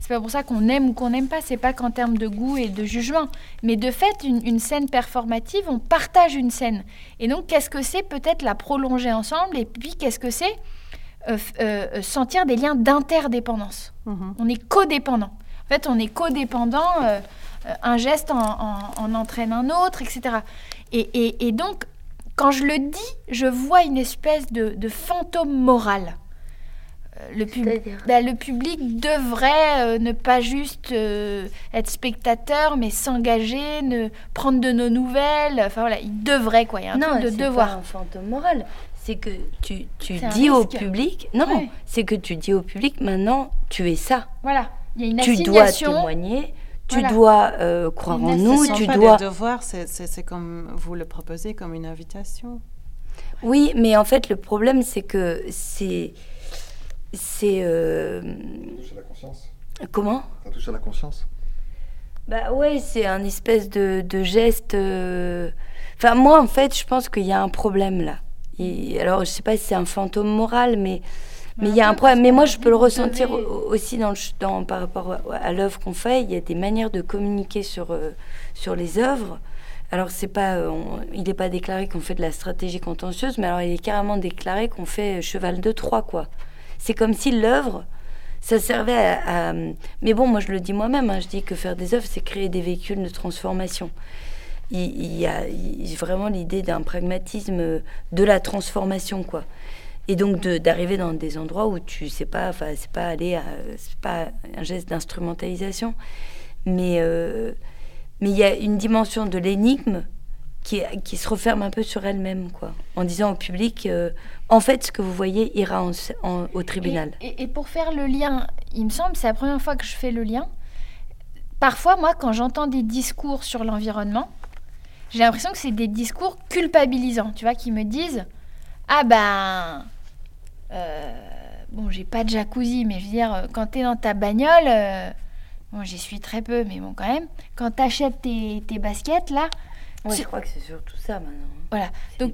C'est pas pour ça qu'on aime ou qu'on n'aime pas, c'est pas qu'en termes de goût et de jugement. Mais de fait, une, scène performative, on partage une scène. Et donc, qu'est-ce que c'est peut-être la prolonger ensemble Et puis, qu'est-ce que c'est euh, euh, sentir des liens d'interdépendance? Mhm. On est codépendant. En fait, on est codépendant, euh, un geste en, entraîne un autre, etc. Et, donc, quand je le dis, je vois une espèce de, de fantôme moral le, bah, le public devrait euh, ne pas juste euh, être spectateur, mais s'engager, ne prendre de nos nouvelles. Enfin voilà, il devrait quoi. Il y a un non, de devoir. Pas un fantôme moral. C'est que tu, tu dis au public. Non, c'est que tu dis au public maintenant, tu es ça. Voilà. Il y a une tu dois témoigner. Tu dois euh, croire en nous, tu pas dois. devoir, c'est comme vous le proposez comme une invitation. Oui, mais en fait, le problème, c'est que c'est c'est. Euh... Ça touche à la conscience. Comment? Ça touche à la conscience. Bah ouais, c'est un espèce de, de geste. Euh, enfin, moi, en fait, je pense qu'il y a un problème là. alors, je sais pas si c'est un fantôme moral, mais. Mais il y a un problème. Mais moi, je peux le ressentir aussi dans, dans, par rapport à l'œuvre qu'on fait. Il y a des manières de communiquer sur, euh, sur les œuvres alors c'est pas, il n'est pas déclaré qu'on fait de la stratégie contentieuse, mais alors il est carrément déclaré qu'on fait cheval de Troie, quoi. C'est comme si l'œuvre, ça servait à, Mais bon, moi je le dis moi-même, hein, je dis que faire des œuvres, c'est créer des véhicules de transformation. Il, y a vraiment l'idée d'un pragmatisme de la transformation, quoi. Et donc d'arriver dans des endroits où tu sais pas, enfin c'est pas aller, c'est pas un geste d'instrumentalisation, mais euh, mais il y a une dimension de l'énigme qui, se referme un peu sur elle-même, quoi, en disant au public, euh, en fait, ce que vous voyez ira au tribunal. Et, pour faire le lien, il me semble, c'est la première fois que je fais le lien. Parfois, moi, quand j'entends des discours sur l'environnement, j'ai l'impression que c'est des discours culpabilisants, tu vois, qui me disent, ah ben, euh, bon, j'ai pas de jacuzzi, mais je veux dire, quand tu es dans ta bagnole, euh, bon, j'y suis très peu, mais bon, quand même, quand tu achètes tes, tes, baskets, là. Je crois que c'est surtout ça maintenant. Hein. Voilà. Donc,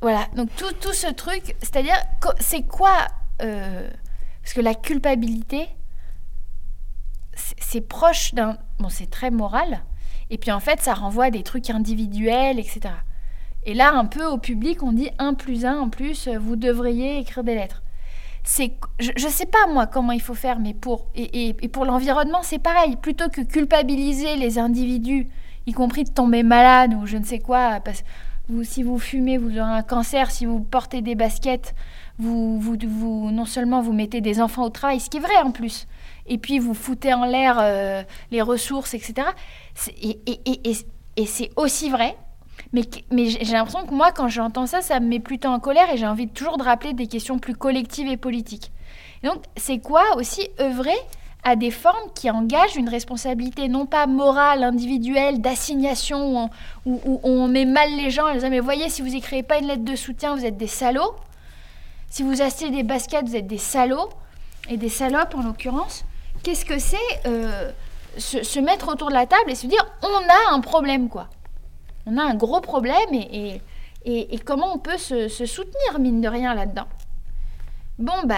voilà. Donc, tout, tout ce truc, c'est-à-dire, c'est quoi. Euh, parce que la culpabilité, c'est proche d'un. Bon, c'est très moral. Et puis, en fait, ça renvoie à des trucs individuels, etc. Et là, un peu au public, on dit 1 plus 1 en plus, vous devriez écrire des lettres. C'est, je ne sais pas moi comment il faut faire, mais pour, et, et, pour l'environnement, c'est pareil. Plutôt que culpabiliser les individus, y compris de tomber malade ou je ne sais quoi, parce vous, si vous fumez, vous aurez un cancer, si vous portez des baskets, vous, vous, vous, non seulement vous mettez des enfants au travail, ce qui est vrai en plus, et puis vous foutez en l'air euh, les ressources, etc. et, et, et c'est aussi vrai mais, mais j'ai l'impression que moi, quand j'entends ça, ça me met plutôt en colère et j'ai envie toujours de rappeler des questions plus collectives et politiques. donc, c'est quoi aussi œuvrer à des formes qui engagent une responsabilité non pas morale, individuelle, d'assignation, où, on met mal les gens, et disent, mais voyez, si vous n'écrivez pas une lettre de soutien, vous êtes des salauds. Si vous achetez des baskets, vous êtes des salauds, et des salopes en l'occurrence. Qu'est-ce que c'est euh, se, se mettre autour de la table et se dire, on a un problème, quoi on a un gros problème et, et, comment on peut se, soutenir, mine de rien, là-dedans. Bon, bah,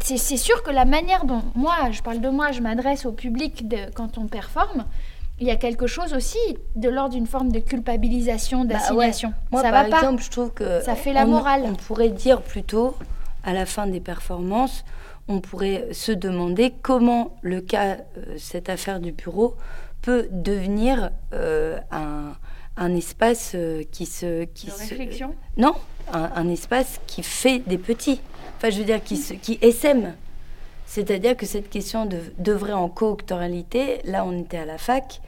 c'est sûr que la manière dont moi, je parle de moi, je m'adresse au public de, quand on performe, il y a quelque chose aussi de l'ordre d'une forme de culpabilisation, bah d'assignation. Moi, ça par va exemple, je trouve que ça fait la morale. On pourrait dire plutôt, à la fin des performances, on pourrait se demander comment le cas, euh, cette affaire du bureau, peut devenir euh, un, un espace euh, qui se... Qui de réflexion Non, un, espace qui fait des petits. Enfin, je veux dire, qui, qui essaime. C'est-à-dire que cette question d'œuvrer en co-octoralité, là, on était à la fac,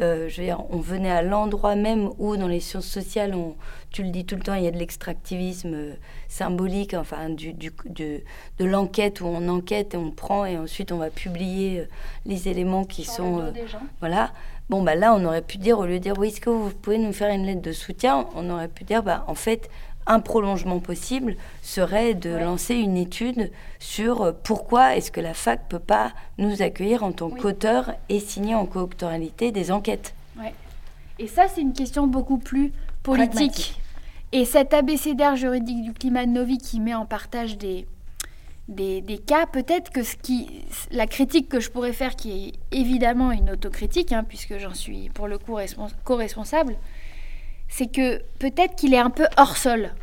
euh, je veux dire, on venait à l'endroit même où, dans les sciences sociales, on, tu le dis tout le temps, il y a de l'extractivisme euh, symbolique, enfin, du, du, de, de l'enquête où on enquête et on prend et ensuite on va publier les éléments qui sont. voilà. Bon, bah là, on aurait pu dire, au lieu de dire, oui, est-ce que vous pouvez nous faire une lettre de soutien? On aurait pu dire, bah, en fait, un prolongement possible serait de lancer une étude sur euh, pourquoi est-ce que la fac peut pas nous accueillir en tant qu'auteur et signer en coautoralité des enquêtes. Ouais. Et ça, c'est une question beaucoup plus politique. Et cet abécédaire juridique du climat de Novi qui met en partage des, des, cas, peut-être que ce qui, la critique que je pourrais faire, qui est évidemment une autocritique, hein, puisque j'en suis pour le coup co-responsable, c'est que peut-être qu'il est un peu hors sol.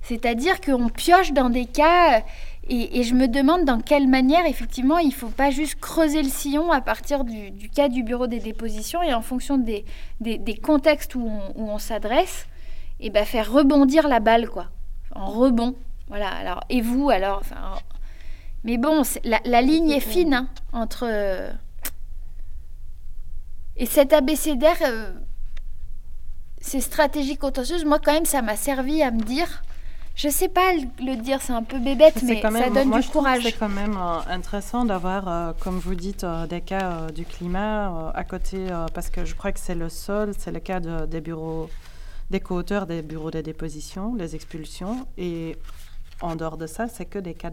C'est-à-dire qu'on pioche dans des cas et, je me demande dans quelle manière, effectivement, il ne faut pas juste creuser le sillon à partir du, cas du bureau des dépositions et en fonction des, des, contextes où on, s'adresse, et ben faire rebondir la balle, quoi, en rebond. Voilà, alors, et vous, alors enfin, Mais bon, la, ligne est fine hein, entre. Euh, et cet abécédaire, euh, ces stratégies contentieuses, moi, quand même, ça m'a servi à me dire. Je sais pas le dire, c'est un peu bébête, mais ça donne du courage. C'est quand même euh, intéressant d'avoir, comme vous dites, des cas du climat à côté, parce que je crois que c'est le sol, c'est le cas des bureaux, des co-auteurs des bureaux de déposition, les expulsions, et en dehors de ça, c'est que des cas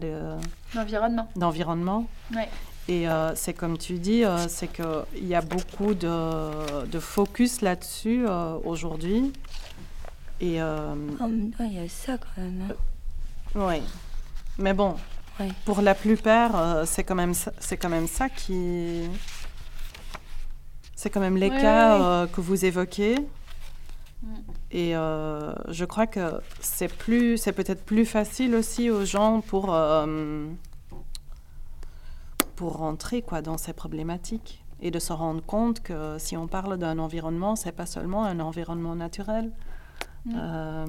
d'environnement. De, d'environnement. Ouais. Et euh, c'est comme tu dis, euh, c'est qu'il y a beaucoup de, de focus là-dessus euh, aujourd'hui. Et, oh, il y a ça quand même. Hein. oui. Mais bon, pour la plupart, c'est quand, même ça, quand même ça qui... C'est quand même les cas que vous évoquez. Et euh, je crois que c'est plus, c'est peut-être plus facile aussi aux gens pour euh, pour rentrer quoi dans ces problématiques et de se rendre compte que si on parle d'un environnement, c'est pas seulement un environnement naturel. Mm. Euh,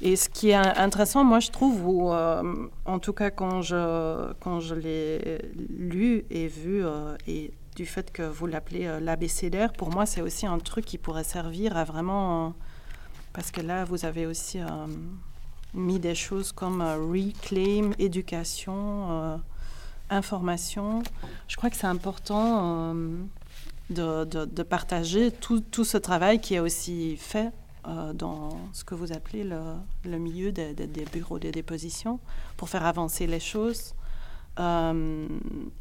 et ce qui est intéressant, moi, je trouve, ou euh, en tout cas quand je, quand je l'ai lu et vu, euh, et du fait que vous l'appelez l'abécédaire, pour moi, c'est aussi un truc qui pourrait servir à vraiment... parce que là, vous avez aussi mis des choses comme euh, reclaim, éducation, euh, information. Je crois que c'est important euh, de, de- partager tout, tout ce travail qui est aussi fait dans ce que vous appelez le, le milieu des, des- des bureaux de pour faire avancer les choses.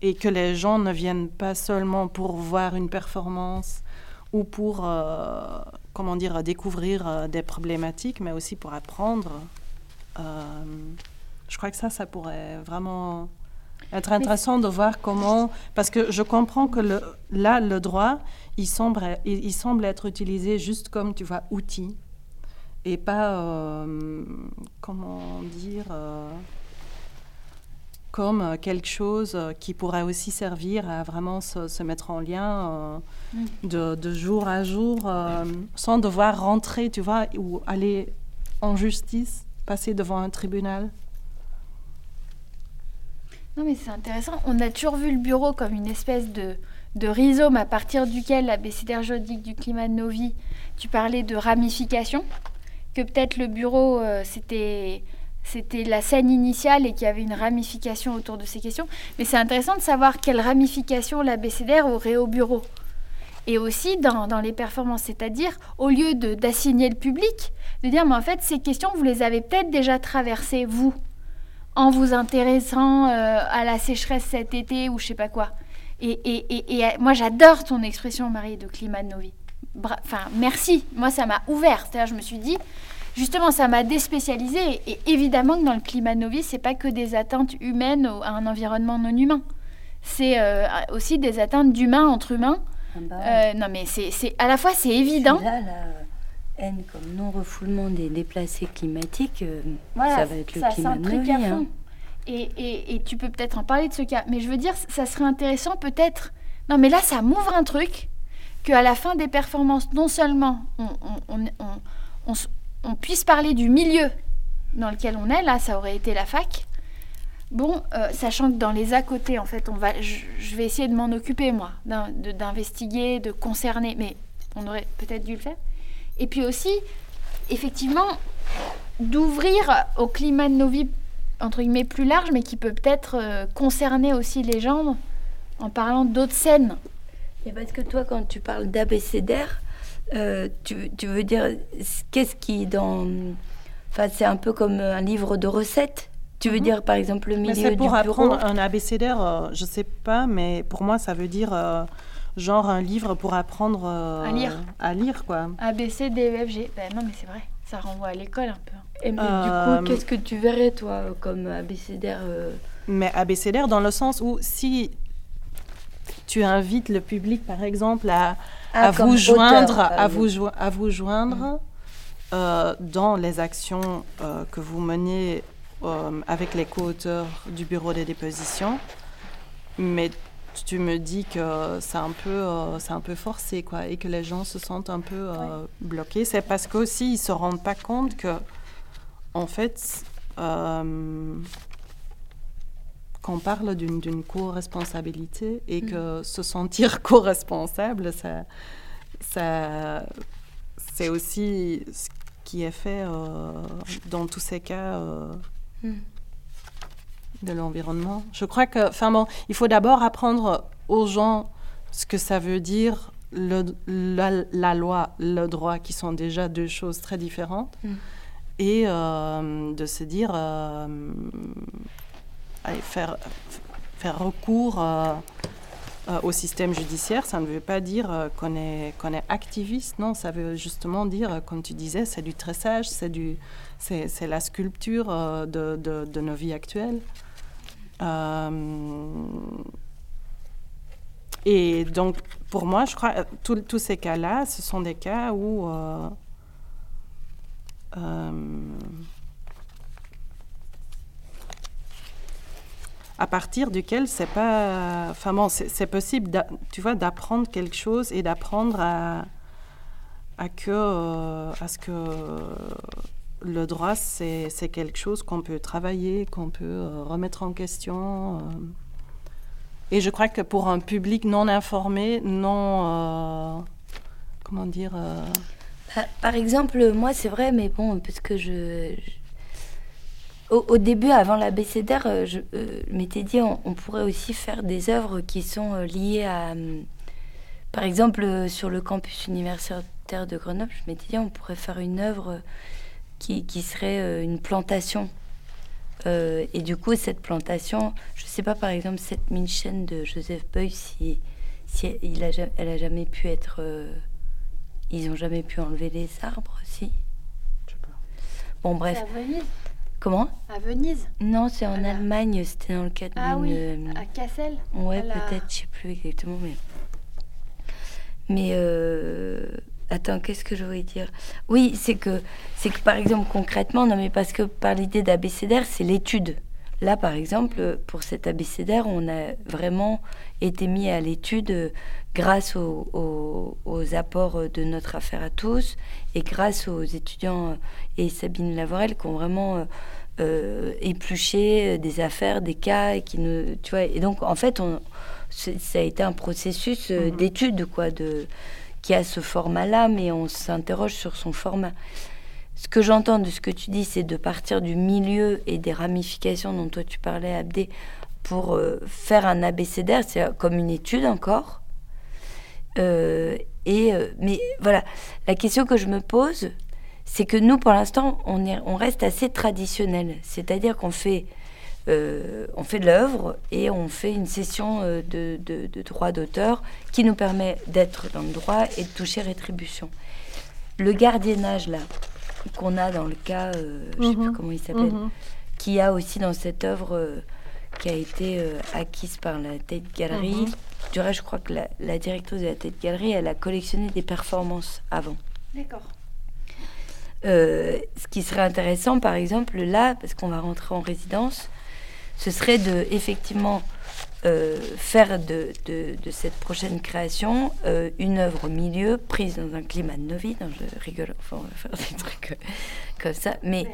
Et que les gens ne viennent pas seulement pour voir une performance ou pour, comment dire, découvrir des problématiques, mais aussi pour apprendre. Euh, je crois que ça, ça pourrait vraiment être intéressant de voir comment, parce que je comprends que le, là, le droit, il semble, il, il semble être utilisé juste comme, tu vois, outil, et pas, euh, comment dire, euh, comme quelque chose qui pourrait aussi servir à vraiment se, se mettre en lien euh, Mm. de, de jour à jour, sans devoir rentrer, tu vois, ou aller en justice, passer devant un tribunal? Non, mais c'est intéressant. On a toujours vu le bureau comme une espèce de, de rhizome à partir duquel l'abécédaire juridique du climat de nos vies, tu parlais de ramification, que peut-être le bureau, euh, c'était c'était la scène initiale et qu'il y avait une ramification autour de ces questions. Mais c'est intéressant de savoir quelle ramification l'abécédaire aurait au bureau. Et aussi dans, dans les performances, c'est-à-dire au lieu d'assigner le public, de dire, mais en fait, ces questions, vous les avez peut-être déjà traversées, vous en vous intéressant euh, à la sécheresse cet été ou je sais pas quoi. Et, et, et, euh, moi, j'adore ton expression, Marie, de climat de nos vies. Enfin, merci. Moi, ça m'a ouvert. C'est-à-dire, je me suis dit, justement, ça m'a déspécialisée. Et, évidemment que dans le climat de nos vies, c'est pas que des atteintes humaines à un environnement non humain. C'est euh, aussi des atteintes d'humains entre humains. Ah bah, Euh, non, mais c'est à la fois, c'est évident. Là, la haine comme non-refoulement des déplacés climatiques, euh, Voilà, ça va être le ça climat de à vies, fond. hein. Et, et- et tu peux peut-être en parler de ce cas. Mais je veux dire, ça serait intéressant peut-être. Non, mais là, ça m'ouvre un truc qu'à la fin des performances, non seulement on, on- on puisse parler du milieu dans lequel on est, là, ça aurait été la fac. Bon, euh, sachant que dans les à côté, en fait, on va, je, vais essayer de m'en occuper, moi, d'investiguer, de concerner, mais on aurait peut-être dû le faire. Et puis aussi, effectivement, d'ouvrir au climat de nos vies, entre guillemets, plus large, mais qui peut peut-être euh, concerner aussi les gens en parlant d'autres scènes. Et parce que toi, quand tu parles d'abécédaire, euh, tu, tu veux dire qu'est-ce qui dans. Enfin, c'est un peu comme un livre de recettes. Tu veux Mhm. dire, par exemple, le Mais milieu c'est du pour bureau apprendre un abécédaire, euh, je sais pas, mais pour moi, ça veut dire euh, genre un livre pour apprendre euh, À lire. À lire, quoi. A, B, C, D, E, F, G. Ben non, mais c'est vrai, ça renvoie à l'école un peu. Et mais Euh, du coup, qu'est-ce que tu verrais, toi, comme abécédaire euh, Mais abécédaire dans le sens où si tu invites le public, par exemple, à, ah, à vous joindre, à vous, jo- à vous joindre euh, dans les actions euh, que vous menez euh, avec les co-auteurs du bureau des dépositions. Mais tu me dis que c'est un peu, euh, c'est un peu forcé, quoi, et que les gens se sentent un peu euh, bloqués. C'est parce qu'aussi ils se rendent pas compte que, en fait, qu'on parle d'une d'une co-responsabilité et que se sentir co-responsable, ça, ça, c'est aussi ce qui est fait euh, dans tous ces cas euh, Mm. de l'environnement. Je crois que, enfin bon, il faut d'abord apprendre aux gens ce que ça veut dire le, la, la loi, le droit, qui sont déjà deux choses très différentes, Mm. et euh, de se dire, euh, allez, faire, faire recours euh, au système judiciaire, ça ne veut pas dire euh, qu'on est, qu'on est activiste, non, ça veut justement dire, euh, comme tu disais, c'est du tressage, c'est la sculpture euh, de, de, de nos vies actuelles. Euh, et donc, pour moi, je crois, tous ces cas-là, ce sont des cas où à partir duquel c'est pas, enfin bon, c'est possible, tu vois, d'apprendre quelque chose et d'apprendre à, à euh, à ce que le droit c'est quelque chose qu'on peut travailler, qu'on peut euh, remettre en question. Euh. Et je crois que pour un public non informé, non, comment dire. Par exemple, moi c'est vrai, mais bon, parce que je au, début, avant l'abécédaire, euh, je euh, m'étais dit on, pourrait aussi faire des œuvres qui sont euh, liées à. par exemple, sur le campus universitaire de Grenoble, je m'étais dit on pourrait faire une œuvre qui, serait une plantation. et du coup, cette plantation, je ne sais pas, par exemple, cette mine chaîne de Joseph Beuys, si, si il a, elle a jamais pu être. ils n'ont jamais pu enlever les arbres, si. Bon, bref. Comment? À Venise? Non, c'est en Allemagne, c'était dans le cadre Ah oui, euh, à Cassel Ouais, peut-être, je sais plus exactement, mais... Mais... Euh... Attends, qu'est-ce que je voulais dire? Oui, c'est que, c'est que par exemple, concrètement, non mais parce que par l'idée d'abécédaire, c'est l'étude. Là, par exemple, pour cet abécédaire, on a vraiment été mis à l'étude euh, grâce aux, apports de notre affaire à tous et grâce aux étudiants euh, et Sabine Lavorel qui ont vraiment euh, épluché des affaires, des cas et qui nous, tu vois. Et donc, en fait, on, ça a été un processus mhm. d'étude, quoi, de qui a ce format-là, mais on s'interroge sur son format ce que j'entends de ce que tu dis, c'est de partir du milieu et des ramifications dont toi tu parlais, Abdé, pour euh, faire un abécédaire, c'est comme une étude encore. Euh, et, euh, mais voilà, la question que je me pose, c'est que nous, pour l'instant, on, reste assez traditionnel. C'est-à-dire qu'on fait, on fait de l'œuvre et on fait une session de, de, de droit d'auteur qui nous permet d'être dans le droit et de toucher rétribution. Le gardiennage, là, qu'on a dans le cas, euh, je ne sais plus mhm. comment il s'appelle, mhm. qui a aussi dans cette œuvre euh, qui a été euh, acquise par la Tate Gallery. Mhm. Du reste, je crois que la, directrice de la Tate Gallery, elle a collectionné des performances avant. D'accord. ce qui serait intéressant, par exemple, là, parce qu'on va rentrer en résidence, ce serait de effectivement euh, faire de, de, cette prochaine création euh, une œuvre au milieu, prise dans un climat de Novi. je rigole, enfin, on va faire des trucs euh, comme ça. Mais,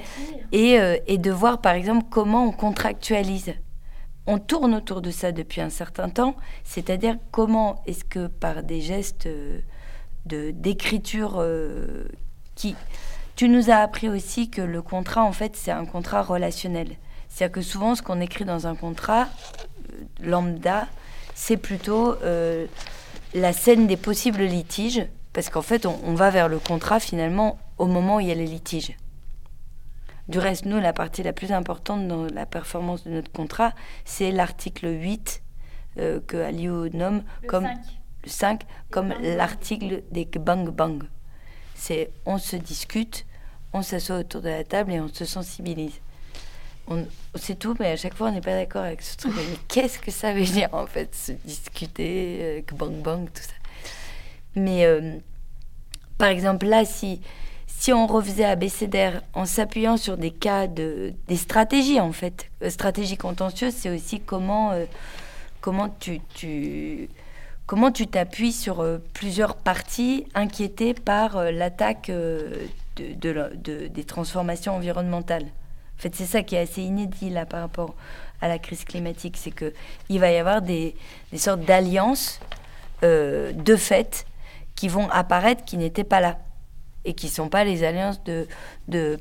et, et, de voir, par exemple, comment on contractualise. On tourne autour de ça depuis un certain temps, c'est-à-dire comment est-ce que par des gestes de d'écriture qui... Tu nous as appris aussi que le contrat, en fait, c'est un contrat relationnel. C'est-à-dire que souvent, ce qu'on écrit dans un contrat, lambda, c'est plutôt euh, la scène des possibles litiges, parce qu'en fait, on, va vers le contrat finalement au moment où il y a les litiges. Du reste, nous, la partie la plus importante dans la performance de notre contrat, c'est l'article 8 euh, que Aliou nomme comme 5, comme l'article des bang bang. C'est on se discute, on s'assoit autour de la table et on se sensibilise c'est tout, mais à chaque fois, on n'est pas d'accord avec ce truc. mais qu'est-ce que ça veut dire, en fait, se discuter, euh, bang bang, tout ça? Mais, euh, par exemple, là, si, si on refaisait abécédaire en s'appuyant sur des cas de... des stratégies, en fait. Euh, stratégie contentieuse, c'est aussi comment, comment tu... tu comment tu t'appuies sur plusieurs parties inquiétées par l'attaque de, des transformations environnementales. En fait, c'est ça qui est assez inédit là par rapport à la crise climatique, c'est que il va y avoir des, sortes d'alliances euh, de fait qui vont apparaître qui n'étaient pas là et qui sont pas les alliances de,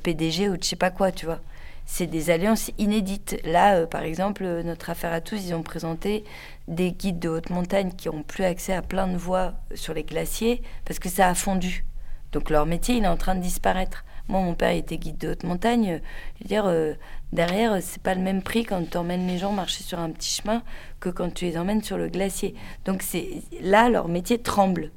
PDG ou de je sais pas quoi, tu vois. C'est des alliances inédites. Là, euh, par exemple, notre affaire à tous, ils ont présenté des guides de haute montagne qui ont plus accès à plein de voies sur les glaciers parce que ça a fondu. Donc leur métier, il est en train de disparaître. Moi, mon père était guide de haute montagne. Je veux dire, euh, derrière, c'est pas le même prix quand tu emmènes les gens marcher sur un petit chemin que quand tu les emmènes sur le glacier. Donc c'est là, leur métier tremble.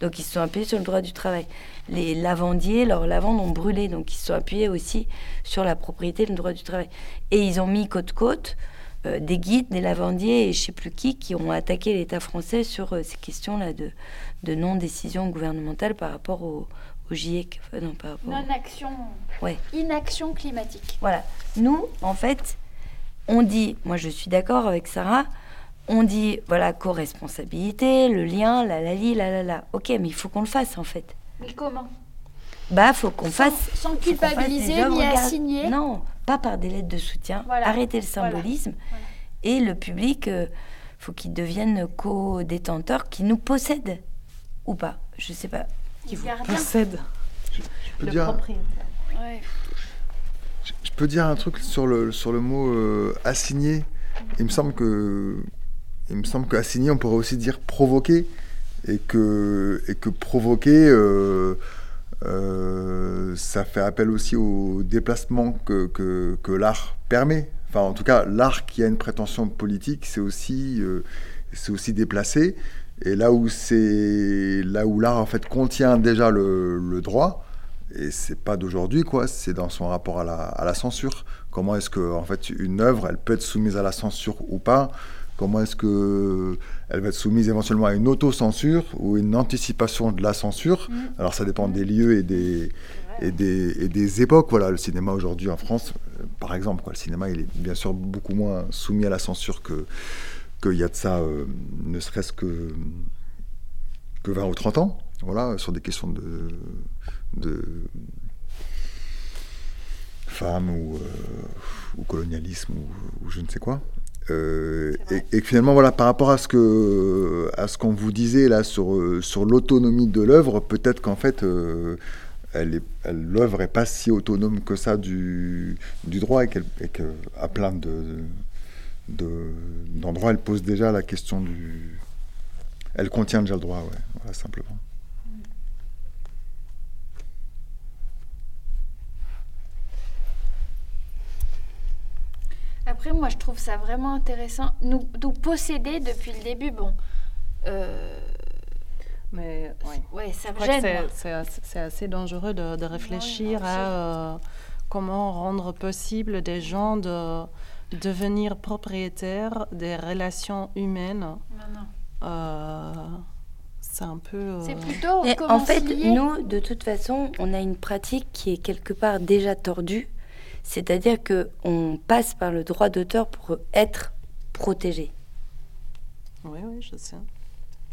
Donc ils se sont appuyés sur le droit du travail. Les lavandiers, leurs lavandes ont brûlé, donc ils se sont appuyés aussi sur la propriété le droit du travail. Et ils ont mis côte-côte euh, des guides, des lavandiers et je sais plus qui qui ont attaqué l'État français sur euh, ces questions-là de, de non-décision gouvernementale par rapport au, au GIEC. Enfin, non, rapport au- Non-action. Ouais. Inaction climatique. Voilà. Nous, en fait, on dit, moi je suis d'accord avec Sarah, on dit, voilà, co-responsabilité, le lien, la la li, la la la. Ok, mais il faut qu'on le fasse en fait. Mais comment? Bah, faut qu'on fasse. Sans fasse culpabiliser ni assigner. Non, pas par des lettres de soutien. Voilà. Arrêter le symbolisme. Voilà. Et le public, euh, faut qu'il devienne co-détenteur, qui nous possède. Ou pas, je sais pas. Qui vous Gardien. possède Je peux le dire, propriétaire. Ouais. je- je peux dire un truc sur le, sur le mot euh, assigner. Il me semble que il me semble qu'assigner, on pourrait aussi dire provoquer. Et que, et que provoquer, euh, euh, ça fait appel aussi au déplacement que, que, que l'art permet. Enfin, en tout cas, l'art qui a une prétention politique, c'est aussi, euh, c'est aussi déplacé. Et là où c'est là où l'art en fait contient déjà le, le droit, et c'est pas d'aujourd'hui quoi, c'est dans son rapport à la, à la censure. Comment est-ce que en fait une œuvre, elle peut être soumise à la censure ou pas? Comment est-ce que elle va être soumise éventuellement à une autocensure ou une anticipation de la censure? Alors ça dépend des lieux et des et des, et des époques. Voilà, le cinéma aujourd'hui en France, euh, par exemple, quoi, le cinéma il est bien sûr beaucoup moins soumis à la censure que qu'il y a de ça, euh, ne serait-ce que que 20 ou 30 ans, voilà, sur des questions de, femmes ou, euh, colonialisme ou, je ne sais quoi. Euh, et, et finalement, voilà, par rapport à ce qu'on vous disait là sur l'autonomie de l'œuvre, peut-être qu'en fait, l'œuvre est pas si autonome que ça du droit et qu'elle et que à plein de de- d'endroits, elle pose déjà la question du. Elle contient déjà le droit, ouais, voilà, simplement. Après, moi, je trouve ça vraiment intéressant. Nous, nous posséder depuis le début, bon. euh, Mais oui. ouais, ça me gêne. c'est- moi. c'est assez, dangereux de, de réfléchir à euh, comment rendre possible des gens de devenir propriétaires des relations humaines. Non, non. Euh, c'est un peu. euh, C'est plutôt Mais en fait, nous, de toute façon, on a une pratique qui est quelque part déjà tordue. C'est-à-dire que on passe par le droit d'auteur pour être protégé. Oui, oui, je sais.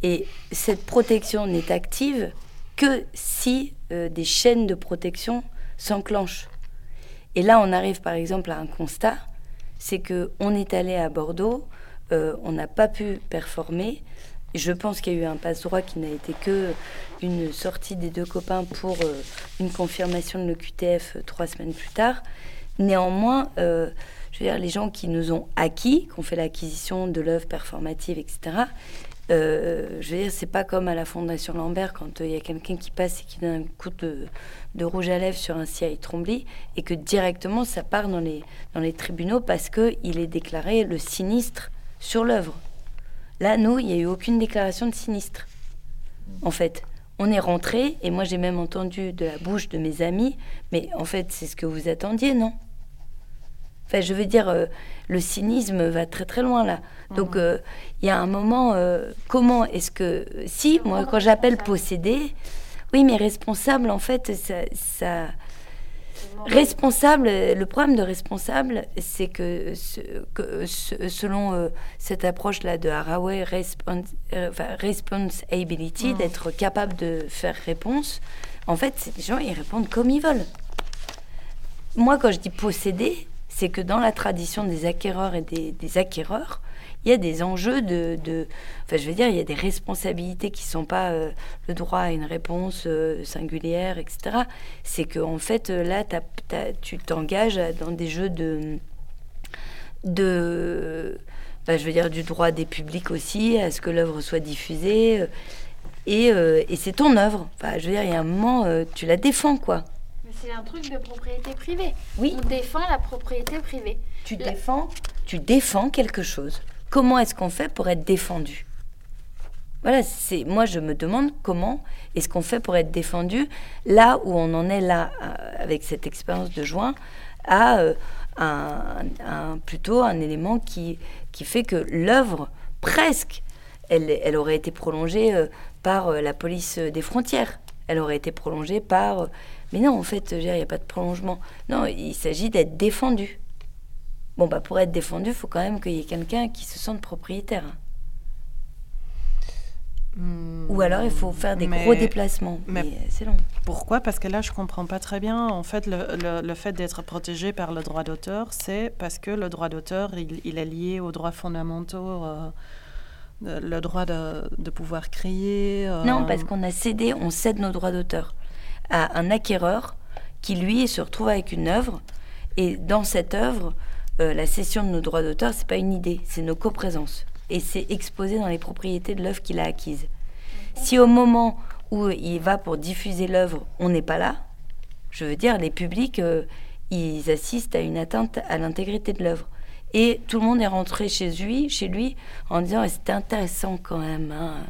Et cette protection n'est active que si euh, des chaînes de protection s'enclenchent. Et là, on arrive par exemple à un constat, c'est que on est allé à Bordeaux, euh, on n'a pas pu performer. Je pense qu'il y a eu un passe droit qui n'a été que une sortie des deux copains pour euh, une confirmation de l'EQTF euh, trois semaines plus tard. Néanmoins, je veux dire, les gens qui nous ont acquis, qui ont fait l'acquisition de l'œuvre performative, etc., euh, je veux dire, c'est pas comme à la Fondation Lambert quand euh, il y a quelqu'un qui passe et qui donne un coup de, rouge à lèvres sur un CI Trombly et que directement ça part dans les, dans les tribunaux parce qu'il est déclaré le sinistre sur l'œuvre. Là, nous, il n'y a eu aucune déclaration de sinistre. En fait, on est rentré et moi j'ai même entendu de la bouche de mes amis, mais en fait, c'est ce que vous attendiez, non? Enfin, je veux dire, euh, le cynisme va très très loin là. Donc, euh, il y a un moment, euh, comment est-ce que. Si, moi, quand j'appelle posséder, oui, mais responsable, en fait, ça. ça- Responsable, le problème de responsable, c'est que, ce- que ce- selon cette approche-là de Haraway, respons, euh, enfin, responsibility, d'être capable de faire réponse, en fait, les gens, ils répondent comme ils veulent. Moi, quand je dis posséder, c'est que dans la tradition des acquéreurs et des, acquéreurs, il y a des enjeux de, Enfin, je veux dire, il y a des responsabilités qui ne sont pas euh, le droit à une réponse euh, singulière, etc. C'est qu'en en fait, euh, là, tu t'engages dans des jeux de. de enfin, je veux dire, du droit des publics aussi, à ce que l'œuvre soit diffusée. et, et c'est ton œuvre. Enfin, je veux dire, il y a un moment, tu la défends, quoi. C'est un truc de propriété privée. Oui. On défend la propriété privée. Tu La- défends, tu défends quelque chose. Comment est-ce qu'on fait pour être défendu? Voilà, c'est moi je me demande comment est-ce qu'on fait pour être défendu là où on en est là euh, avec cette expérience de juin à euh, un, plutôt un élément qui, qui fait que l'œuvre, presque, elle, elle, aurait été prolongée euh, par euh, la police des frontières. Elle aurait été prolongée par... Mais non, en fait, il n'y a pas de prolongement. Non, il s'agit d'être défendu. Bon, bah, pour être défendu, il faut quand même qu'il y ait quelqu'un qui se sente propriétaire. Ou alors il faut faire des gros déplacements. Mais, c'est long. Pourquoi? Parce que là, je comprends pas très bien. En fait, le, le, fait d'être protégé par le droit d'auteur, c'est parce que le droit d'auteur, il, il, est lié aux droits fondamentaux, euh, le droit de, de pouvoir créer. Euh, non, parce qu'on a cédé, on cède nos droits d'auteur à un acquéreur qui, lui, se retrouve avec une œuvre. Et dans cette œuvre, euh, la cession de nos droits d'auteur, c'est pas une idée, c'est nos coprésences et c'est exposé dans les propriétés de l'œuvre qu'il a acquise. Si au moment où il va pour diffuser l'œuvre, on n'est pas là, je veux dire, les publics, euh, ils assistent à une atteinte à l'intégrité de l'œuvre. Et tout le monde est rentré chez lui, chez lui en disant c'était intéressant quand même, hein,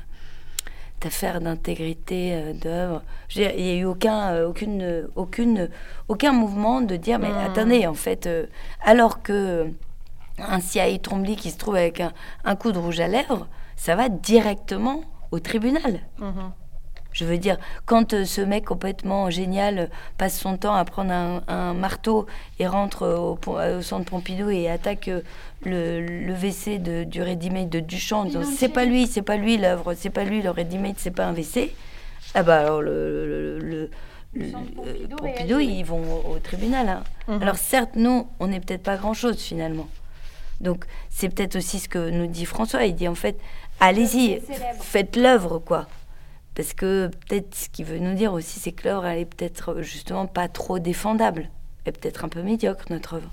affaire d'intégrité euh, d'œuvre. Il n'y a eu aucun, euh, aucune, aucune, aucun mouvement de dire mais hmm. attendez, en fait, alors que un CIA Trombly qui se trouve avec un, coup de rouge à lèvres, ça va directement au tribunal. Mhm. Je veux dire, quand euh, ce mec complètement génial passe son temps à prendre un, marteau et rentre au, au, centre Pompidou et attaque euh, le, WC de, du ready-made de Duchamp, c'est pas lui, c'est pas lui l'œuvre, c'est pas lui le ready-made, c'est pas un WC. Ah bah alors le, le Pompidou, ils vont au, tribunal. Hein. Mhm. Alors certes, nous, on n'est peut-être pas grand-chose finalement. Donc c'est peut-être aussi ce que nous dit François. Il dit en fait, allez-y, faites l'œuvre, quoi. Parce que peut-être ce qu'il veut nous dire aussi, c'est que l'œuvre, elle est peut-être justement pas trop défendable. Elle est peut-être un peu médiocre, notre œuvre.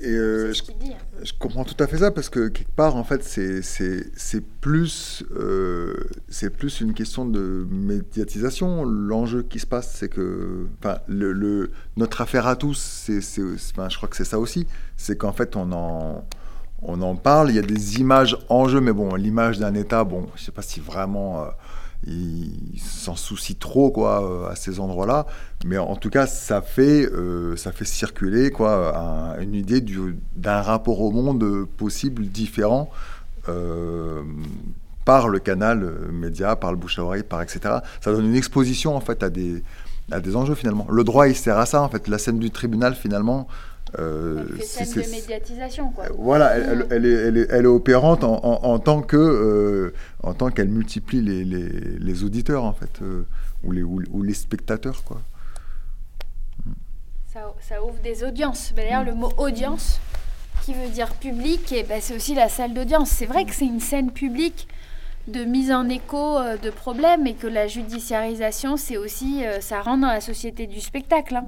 Et euh, je, comprends tout à fait ça parce que quelque part, en fait, c'est plus, euh, c'est plus une question de médiatisation. L'enjeu qui se passe, c'est que le, le, notre affaire à tous, c'est, je crois que c'est ça aussi. C'est qu'en fait, on en, on en parle, il y a des images en jeu, mais bon, l'image d'un État, bon, je ne sais pas si vraiment. Euh, il s'en soucie trop quoi euh, à ces endroits-là, mais en tout cas ça fait euh, ça fait circuler quoi une idée d'un rapport au monde possible différent euh, par le canal média, par le bouche à oreille, par etc. Ça donne une exposition en fait à des à des enjeux finalement. Le droit il sert à ça en fait. La scène du tribunal finalement euh, c'est de médiatisation, quoi. Voilà, elle, elle, est, elle, est, elle, est, opérante en, en, tant que, euh, en tant qu'elle multiplie les, les, les, auditeurs, en fait, euh, ou, les, ou, les spectateurs, quoi. Ça, ça ouvre des audiences. D'ailleurs, le mot audience, qui veut dire public, et ben, c'est aussi la salle d'audience. C'est vrai que c'est une scène publique de mise en écho de problèmes, et que la judiciarisation, c'est aussi, ça rentre dans la société du spectacle. Hein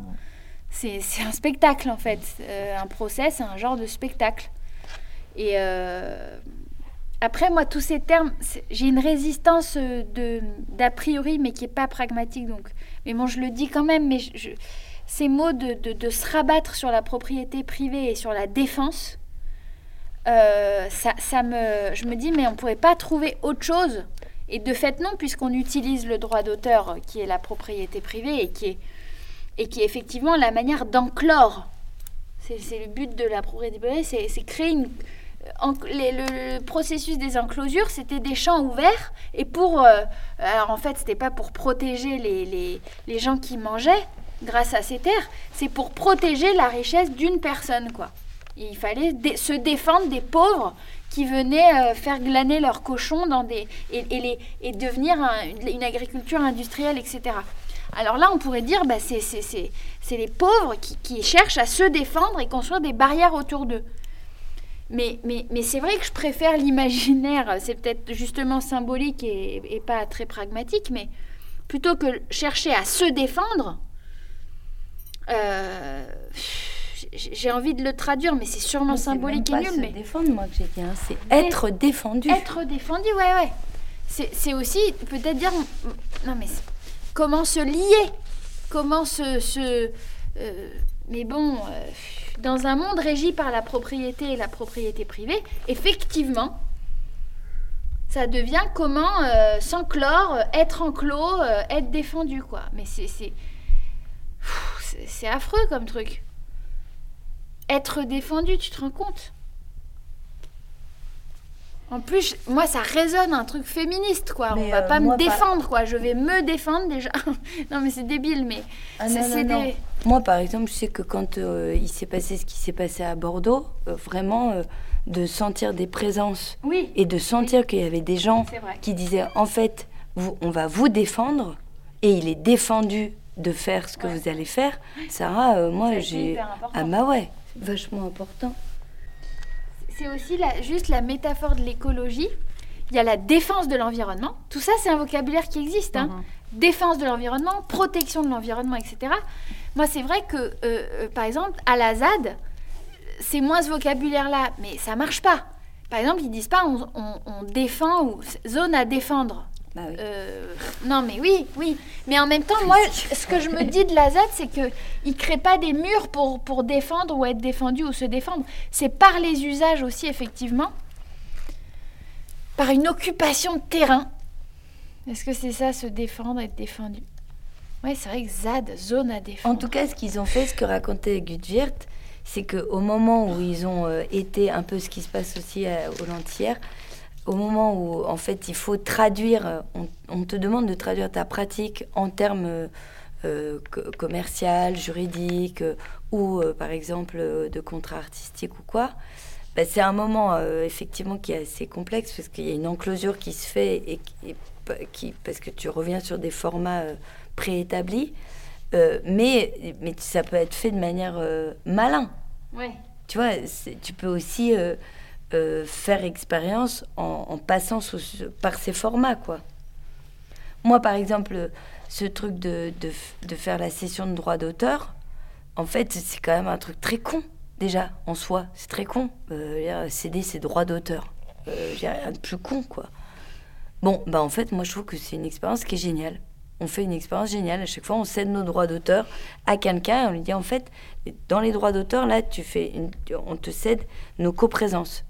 c'est un spectacle en fait. Euh, un procès, c'est un genre de spectacle. Et euh, après, moi, tous ces termes, j'ai une résistance de d'a priori, mais qui est pas pragmatique. Donc, mais bon, je le dis quand même. Mais ces mots de, se rabattre sur la propriété privée et sur la défense, euh, ça, ça, me, je me dis, mais on pourrait pas trouver autre chose. Et de fait, non, puisqu'on utilise le droit d'auteur, qui est la propriété privée et qui est et qui est effectivement la manière d'enclore. C'est le but de la propriété c'est créer une, le, processus des enclosures, c'était des champs ouverts. Et pour. Euh, alors en fait, c'était pas pour protéger les, les, les, gens qui mangeaient grâce à ces terres, c'est pour protéger la richesse d'une personne, quoi. il fallait se défendre des pauvres qui venaient euh, faire glaner leurs cochons dans des, et devenir une agriculture industrielle, etc. Alors là, on pourrait dire, bah, c'est les pauvres qui, cherchent à se défendre et construire des barrières autour d'eux. Mais, mais, mais c'est vrai que je préfère l'imaginaire, c'est peut-être justement symbolique et, pas très pragmatique, mais plutôt que chercher à se défendre, euh, j'ai envie de le traduire, mais c'est sûrement symbolique et nul. C'est mais défendre, moi, que j'ai dit, hein. c'est être défendu. Être défendu, ouais, ouais. C'est aussi peut-être dire. Non, mais comment se lier, comment se... Euh, mais bon, euh, dans un monde régi par la propriété et la propriété privée, effectivement, ça devient comment euh, s'enclore, être enclos, être défendu, quoi. Mais c'est... C'est affreux comme truc. être défendu, tu te rends compte? En plus, moi, ça résonne un truc féministe, quoi. Mais, On va euh, pas me par- défendre, quoi. Je vais me défendre déjà. non, mais c'est débile, mais Ah c'est non, non, non. des... Moi, par exemple, je sais que quand euh, il s'est passé ce qui s'est passé à Bordeaux, euh, vraiment, de sentir des présences Oui, et de sentir qu'il y avait des gens qui disaient en fait, vous- on va vous défendre et il est défendu de faire ce que Ouais. vous allez faire. Sarah, moi, j'ai. Ah, bah ouais, vachement important. C'est aussi la, juste la métaphore de l'écologie. Il y a la défense de l'environnement. Tout ça, c'est un vocabulaire qui existe. hein. Mhm. Défense de l'environnement, protection de l'environnement, etc. Moi, c'est vrai que, euh, euh, par exemple, à la ZAD, c'est moins ce vocabulaire-là, mais ça marche pas. Par exemple, ils disent pas on, on- on défend ou zone à défendre. Bah oui. Euh, non, mais oui, oui. Mais en même temps, moi, ce que je me dis de la ZAD, c'est que ils créent pas des murs pour, pour défendre ou être défendu ou se défendre. C'est par les usages aussi, effectivement. Par une occupation de terrain. Est-ce que c'est ça, se défendre, être défendu? Ouais, c'est vrai que ZAD, zone à défendre. En tout cas, ce qu'ils ont fait, ce que racontait Gudwirt, c'est qu'au moment où ils ont euh, été un peu ce qui se passe aussi à, aux Lentières, au moment où en fait il faut traduire, euh, on, on te demande de traduire ta pratique en termes euh, co- commercial, juridique euh, ou euh, par exemple de contrat artistique ou quoi. bah, c'est un moment effectivement qui est assez complexe parce qu'il y a une enclosure qui se fait et qui, et p- qui- parce que tu reviens sur des formats préétablis. Mais, mais ça peut être fait de manière malin. Ouais. Tu vois, tu peux aussi euh, faire expérience en, passant par ces formats, quoi. Moi, par exemple, ce truc de, de, faire la session de droit d'auteur, en fait, c'est quand même un truc très con, déjà, en soi. C'est très con. Euh, céder ses droits d'auteur. Euh, rien de plus con, quoi. Bon, bah en fait, moi, je trouve que c'est une expérience qui est géniale. On fait une expérience géniale. À chaque fois, on cède nos droits d'auteur à quelqu'un et on lui dit, en fait, dans les droits d'auteur, là, tu fais une- on te cède nos coprésences.